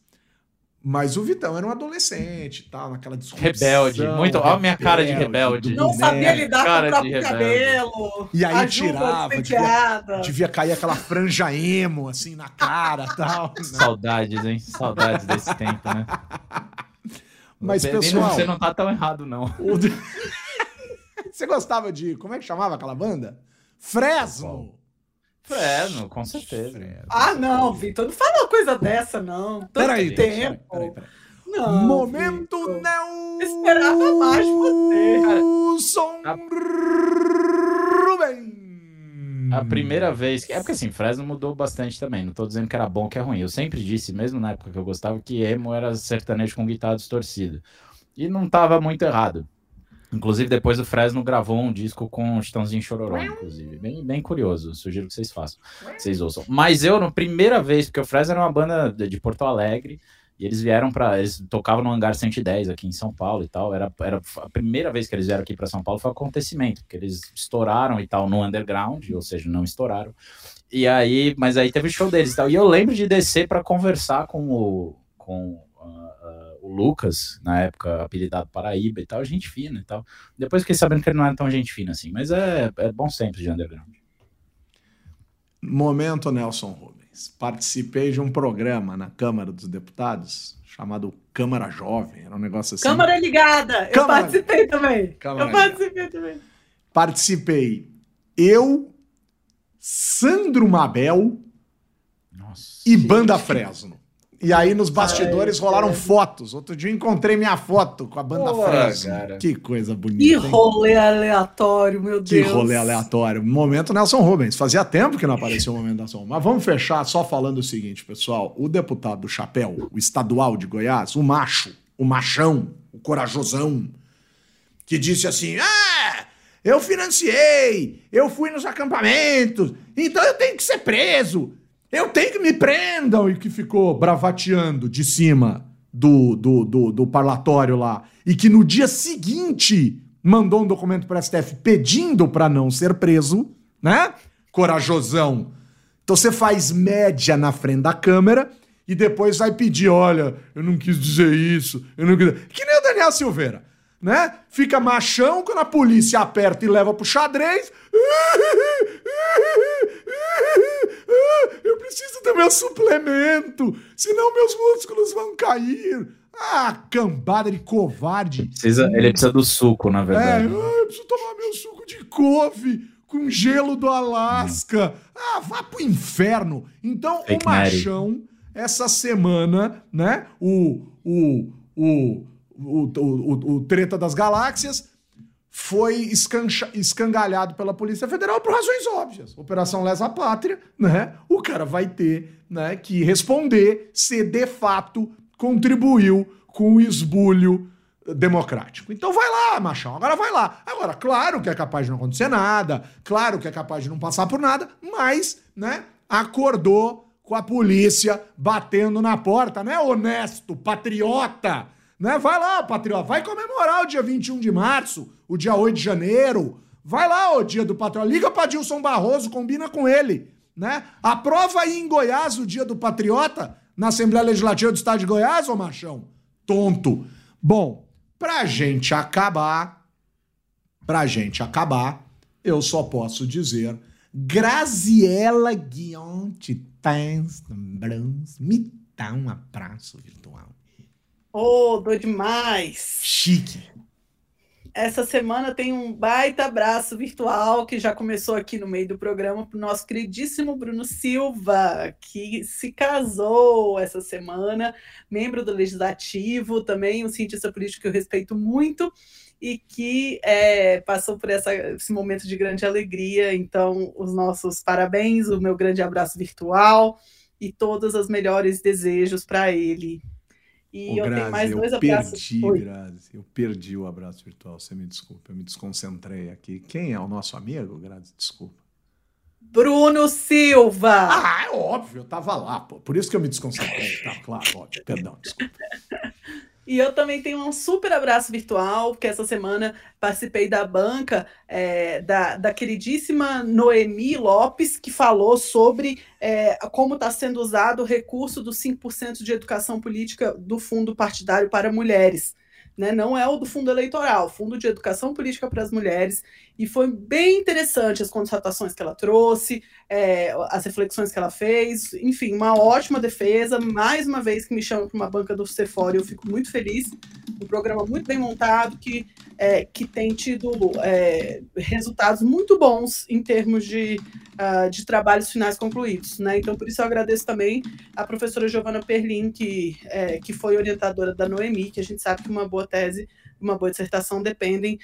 Mas o Vitão era um adolescente, tal, naquela discussão. Rebelde, muito- ó a minha cara de rebelde. Não sabia lidar cara com o de próprio rebelde. cabelo. E aí tirava, despenteada. Devia cair aquela franja emo, assim, na cara tal. né? Saudades, hein? Saudades desse tempo, né? Mas, pessoal, Você não tá tão errado, não. o- você gostava de. Como é que chamava aquela banda? Fresno. Fresno, com certeza. Ah, não, Vitor, não fala uma coisa dessa, não. Tanto Peraí, tempo. peraí, peraí. Não, Momento Vitor. Esperava mais você, A- Rubem. A primeira vez que. É porque assim, Fresno mudou bastante também. Não tô dizendo que era bom que é ruim. Eu sempre disse, mesmo na época que eu gostava, que emo era sertanejo com guitarra distorcida. E não tava muito errado. Inclusive, depois o Fresno gravou um disco com o Chitãozinho Chororó, inclusive. Bem, bem curioso. Sugiro que vocês façam. Vocês ouçam. Mas eu, na primeira vez, porque o Fresno era uma banda de Porto Alegre. E eles vieram para Eles tocavam no Hangar 110 aqui em São Paulo e tal. Era, era a primeira vez que eles vieram aqui para São Paulo foi um acontecimento, porque eles estouraram e tal no underground, ou seja, não estouraram. E aí, mas aí teve o show deles e tal. E eu lembro de descer para conversar com o. Com, ah, ah, o Lucas, na época apelidado Paraíba e tal, gente fina e tal. Depois fiquei sabendo que ele não era tão gente fina assim, mas é, é bom sempre de underground. Momento Nelson Rubens. Participei de um programa na Câmara dos Deputados chamado Câmara Jovem. Era um negócio assim. Câmara ligada. Eu Câmara- participei também. Câmara eu participei também. Participei eu, Sandro Mabel Nossa. e Banda Fresno. E aí nos bastidores Ai, rolaram cara. fotos. Outro dia encontrei minha foto com a Banda Pô, cara. Que coisa bonita. Que hein? rolê aleatório, meu Que Deus. rolê aleatório. Momento Nelson Rubens. Fazia tempo que não apareceu o momento Nelson Rubens. Mas vamos fechar só falando o seguinte, pessoal. O deputado do Chapéu, o estadual de Goiás, o macho, o machão, o corajosão, que disse assim: Ah, eu financiei, eu fui nos acampamentos, então eu tenho que ser preso, eu tenho que me prendam, e que ficou bravateando de cima do, do, do, do parlatório lá, e que no dia seguinte mandou um documento para STF pedindo para não ser preso, né? Corajosão. Então você faz média na frente da câmera e depois vai pedir, olha, eu não quis dizer isso, eu não quis... Que nem o Daniel Silveira, né? Fica machão quando a polícia aperta e leva pro xadrez. Eu preciso do meu suplemento, senão meus músculos vão cair. Ah, cambada de covarde. Precisa, ele precisa do suco, na É, verdade. ah, eu preciso tomar meu suco de couve com gelo do Alasca. Ah, vá pro inferno. Então, Fake o machão, essa semana, né? O, o, o, o, o, o, Treta das Galáxias foi escancha- escangalhado pela Polícia Federal por razões óbvias. Operação Lesa Pátria, né? O cara vai ter né, que responder se de fato contribuiu com o esbulho democrático. Então vai lá, machão, agora vai lá. Agora, claro que é capaz de não acontecer nada, claro que é capaz de não passar por nada, mas, né, acordou com a polícia batendo na porta, né, honesto, patriota, né? Vai lá, patriota, vai comemorar o dia 21 de março, o dia 8 de janeiro. Vai lá, o dia do patriota. Liga pra Dilson Barroso, combina com ele, né? Aprova aí em Goiás o dia do patriota na Assembleia Legislativa do Estado de Goiás, ô machão. Tonto. Bom, pra gente acabar, pra gente acabar, eu só posso dizer Graziela Guionte Tens me dá um abraço virtual. Ô, dou demais. Chique. Essa semana tem um baita abraço virtual que já começou aqui no meio do programa para o nosso queridíssimo Bruno Silva, que se casou essa semana, membro do Legislativo, também um cientista político que eu respeito muito e que é, passou por essa- esse momento de grande alegria. Então, os nossos parabéns, o meu grande abraço virtual e todos os melhores desejos para ele. E Ô, eu tenho mais eu dois abraços. perdi, Oi. Grazi. Eu perdi o abraço virtual. Você me desculpa, eu me desconcentrei aqui. Quem é o nosso amigo, Grazi? Desculpa. Bruno Silva. Ah, é óbvio, eu tava lá, pô. Por isso que eu me desconcentrei. Tá, claro, óbvio. Perdão, desculpa. E eu também tenho um super abraço virtual, porque essa semana participei da banca é, da, da queridíssima Noemi Lopes, que falou sobre é, como está sendo usado o recurso dos 5% de educação política do Fundo Partidário para Mulheres né? Não é o do fundo eleitoral, fundo de educação política para as mulheres. E foi bem interessante as constatações que ela trouxe, é, as reflexões que ela fez, enfim, uma ótima defesa. Mais uma vez que me chamam para uma banca do Cefora, eu fico muito feliz. Um programa muito bem montado que, é, que tem tido é, resultados muito bons em termos de, uh, de trabalhos finais concluídos. Né? Então, por isso eu agradeço também a professora Giovana Perlin, que, é, que foi orientadora da Noemi, que a gente sabe que uma boa tese, uma boa dissertação dependem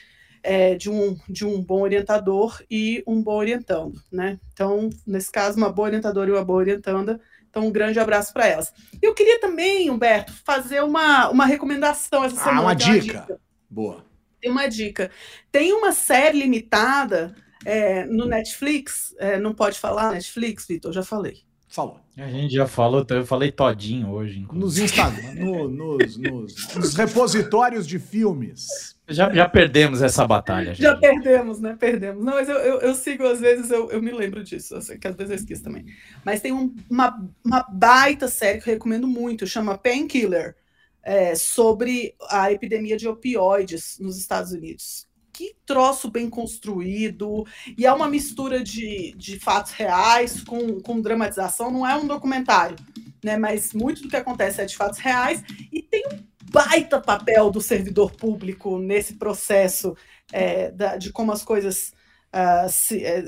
é, de, um, de um bom orientador e um bom orientando, né? Então, nesse caso, uma boa orientadora e uma boa orientanda. Então, um grande abraço para elas. Eu queria também, Humberto, fazer uma, uma recomendação essa semana. Ah, uma dica. uma dica. Boa. Tem uma dica. Tem uma série limitada é, no Netflix. É, não pode falar Netflix, Vitor? Já falei. Falou. A gente já falou, eu falei todinho hoje. Inclusive. Nos Instagram, no, nos, nos, nos, repositórios de filmes. Já, já perdemos essa batalha. Já, já perdemos, né? Perdemos. Não, mas eu, eu, eu, sigo, às vezes, eu, eu me lembro disso, assim, que às vezes eu esqueço também. Mas tem um, uma, uma baita série que eu recomendo muito, chama Painkiller, é, sobre a epidemia de opioides nos Estados Unidos que troço bem construído, e é uma mistura de, de fatos reais com, com dramatização, não é um documentário, né? Mas muito do que acontece é de fatos reais, e tem um baita papel do servidor público nesse processo é, da, de como as coisas. Uh, se, é,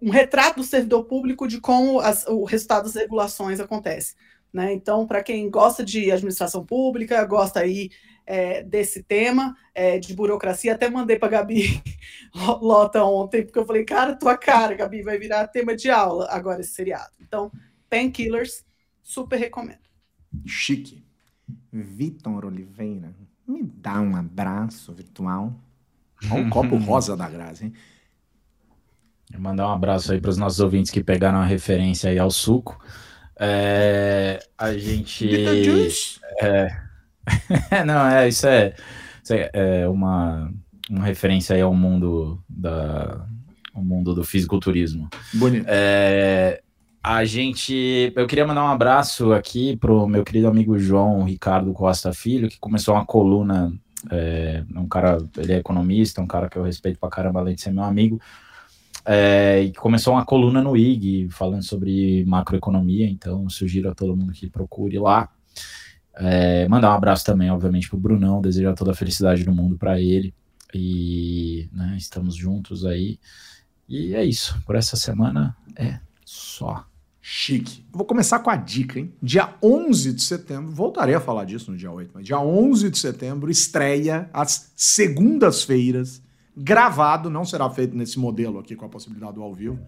um retrato do servidor público de como as, o resultado das regulações acontece. Né? Então, para quem gosta de administração pública, gosta aí é, desse tema é, de burocracia. Até mandei para Gabi Lota ontem, porque eu falei, cara, tua cara, Gabi, vai virar tema de aula agora esse seriado. Então, Painkillers, super recomendo. Chique. Vitor Oliveira, me dá um abraço virtual. Olha um copo rosa da Graça, hein? Mandar um abraço aí para os nossos ouvintes que pegaram a referência aí ao suco. É, a gente. É, não, é, isso é, isso é, é uma, uma referência aí ao mundo da ao mundo do fisiculturismo. Bonito. É, a gente, eu queria mandar um abraço aqui pro meu querido amigo João Ricardo Costa Filho, que começou uma coluna, é, um cara, ele é economista, um cara que eu respeito pra caramba, além de ser meu amigo, é, e começou uma coluna no IG falando sobre macroeconomia, então sugiro a todo mundo que procure lá. É, mandar um abraço também, obviamente, pro Brunão, desejar toda a felicidade do mundo para ele. E né, estamos juntos aí. E é isso. Por essa semana é só. Chique. Vou começar com a dica, hein? Dia 11 de setembro, voltarei a falar disso no dia 8, mas dia 11 de setembro estreia às segundas-feiras, gravado, não será feito nesse modelo aqui com a possibilidade do ao vivo,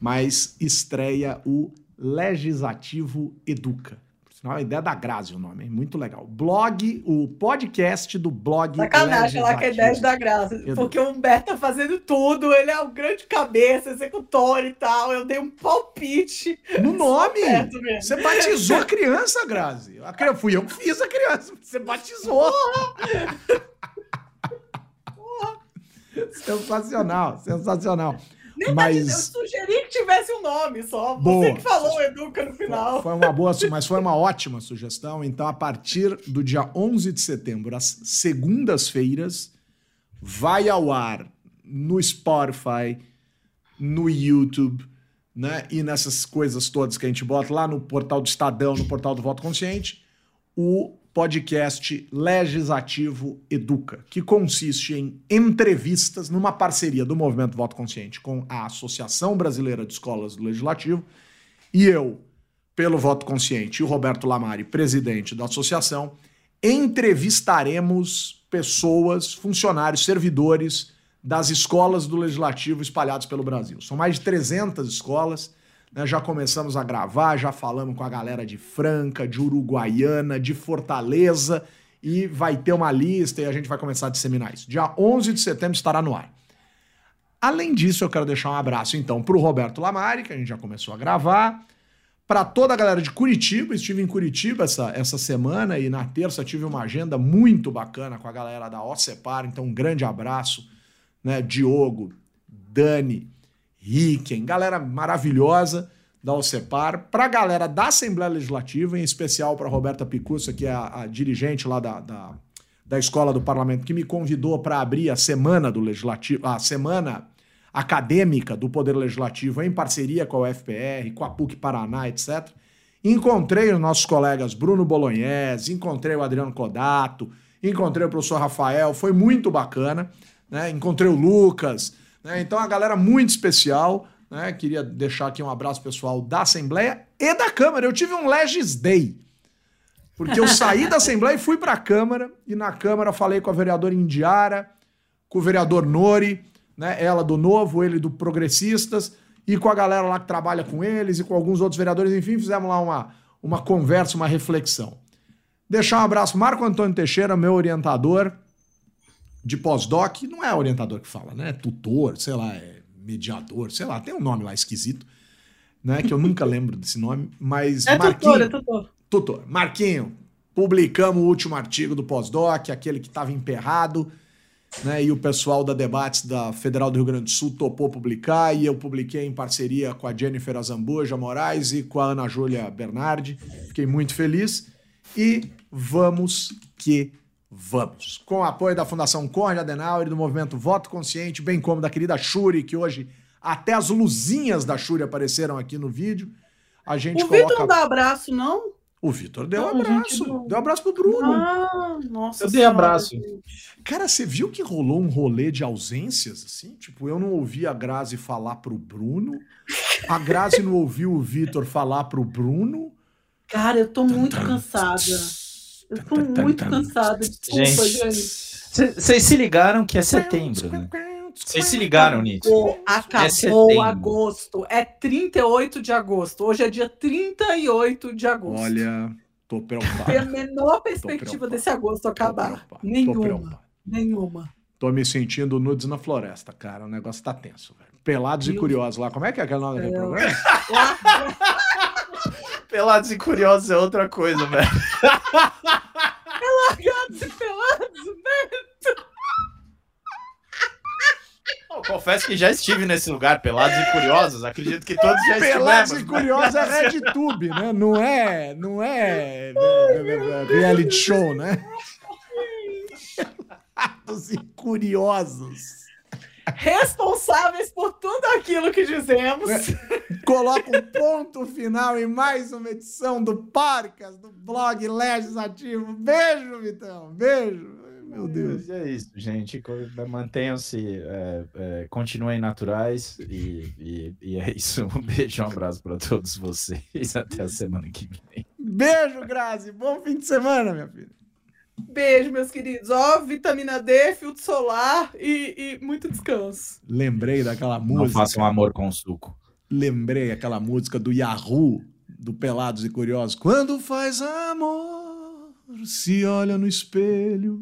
mas estreia o Legislativo Educa. A ideia da Grazi o nome, muito legal. Blog, o podcast do blog. Sacanagem lá que é ideia da Grazi. Porque o Humberto tá fazendo tudo, ele é o grande cabeça, executor e tal. Eu dei um palpite. No nome? Você batizou a criança, Grazi. A criança, fui eu que fiz a criança. Você batizou. Porra. sensacional, sensacional. Nem mas... eu sugeri que tivesse um nome só. Boa. Você que falou Educa no final. Foi uma boa, mas foi uma ótima sugestão. Então, a partir do dia 11 de setembro, às segundas-feiras, vai ao ar no Spotify, no YouTube, né? E nessas coisas todas que a gente bota lá no portal do Estadão, no portal do Voto Consciente, o podcast Legislativo Educa, que consiste em entrevistas numa parceria do Movimento Voto Consciente com a Associação Brasileira de Escolas do Legislativo e eu, pelo Voto Consciente, e o Roberto Lamari, presidente da associação, entrevistaremos pessoas, funcionários, servidores das escolas do Legislativo espalhados pelo Brasil. São mais de 300 escolas né? Já começamos a gravar, já falamos com a galera de Franca, de Uruguaiana, de Fortaleza e vai ter uma lista e a gente vai começar a disseminar isso. Dia 11 de setembro estará no ar. Além disso, eu quero deixar um abraço então para o Roberto Lamari, que a gente já começou a gravar, para toda a galera de Curitiba. Estive em Curitiba essa, essa semana e na terça tive uma agenda muito bacana com a galera da OCEPAR. Então, um grande abraço, né? Diogo, Dani, Ricken, galera maravilhosa da OCEPAR. Para a galera da Assembleia Legislativa, em especial para Roberta Picussa, que é a, a dirigente lá da, da, da Escola do Parlamento, que me convidou para abrir a semana do Legislativo, a semana acadêmica do Poder Legislativo em parceria com a UFPR, com a PUC Paraná, etc. Encontrei os nossos colegas Bruno Bolognese, encontrei o Adriano Codato, encontrei o professor Rafael, foi muito bacana, né? Encontrei o Lucas, né? Então a galera muito especial, né? Queria deixar aqui um abraço pessoal da Assembleia e da Câmara. Eu tive um Legis Day. Porque eu saí da Assembleia e fui para a Câmara, e na Câmara falei com a vereadora Indiara, com o vereador Nori, né? Ela do Novo, ele do Progressistas, e com a galera lá que trabalha com eles e com alguns outros vereadores, enfim, fizemos lá uma, uma conversa, uma reflexão. Deixar um abraço, Marco Antônio Teixeira, meu orientador de pós-doc, não é orientador que fala, né? É tutor, sei lá, é mediador, sei lá, tem um nome lá esquisito, né? Que eu nunca lembro desse nome, mas É Marquinho, tutor, é tutor. Tutor, Marquinho, publicamos o último artigo do pós-doc, aquele que estava emperrado, né? E o pessoal da Debates da Federal do Rio Grande do Sul topou publicar, e eu publiquei em parceria com a Jennifer Azambuja Moraes e com a Ana Júlia Bernardi. Fiquei muito feliz. E vamos que vamos. Com o apoio da Fundação Conrad Adenauer e do movimento Voto Consciente, bem como da querida Shuri, que hoje até as luzinhas da Shuri apareceram aqui no vídeo. A gente O Vitor coloca. não dá abraço, não? O Vitor deu Não, abraço. gente, não. Deu abraço pro Bruno. Ah, nossa. Eu dei senhora. abraço. Cara, você viu que rolou um rolê de ausências, assim? Tipo, eu não ouvi a Grazi falar pro Bruno, a Grazi não ouviu o Vitor falar pro Bruno. Cara, eu tô muito cansada. Eu tô muito cansada. Desculpa, Gente, vocês se ligaram que é setembro, né? Vocês se ligaram nisso? Acabou, setembro. agosto. É 38 de agosto. Hoje é dia 38 de agosto. Olha, tô preocupado. Tem a menor perspectiva desse agosto acabar. tô Nenhuma. Nenhuma. Tô me sentindo nudes na floresta, cara. O negócio tá tenso, velho. Pelados e Meu curiosos lá. Como é que é aquele nome Deus. programa? Pelados e curiosos é outra coisa, velho. Gatos e pelados, né? Eu confesso que já estive nesse lugar, Pelados e Curiosos. Acredito que todos já Pelados estivemos. e curiosos é RedTube, né? Não é, não é, é reality show, né? Pelados e curiosos. Responsáveis por tudo aquilo que dizemos. Coloca um ponto final em mais uma edição do Parcas, do blog Legislativo. Beijo, Vitão. Beijo. Meu Deus. É isso, gente. Mantenham-se, é, é, continuem naturais e, e- e é isso. Um beijo, um abraço para todos vocês. Até a semana que vem. Beijo, Grazi. Bom fim de semana, minha filha. Beijo, meus queridos. Ó, vitamina D, filtro solar e, e muito descanso. Lembrei daquela Não música. façam amor com suco. Lembrei aquela música do Yahoo, do Pelados e Curiosos. Quando faz amor, se olha no espelho.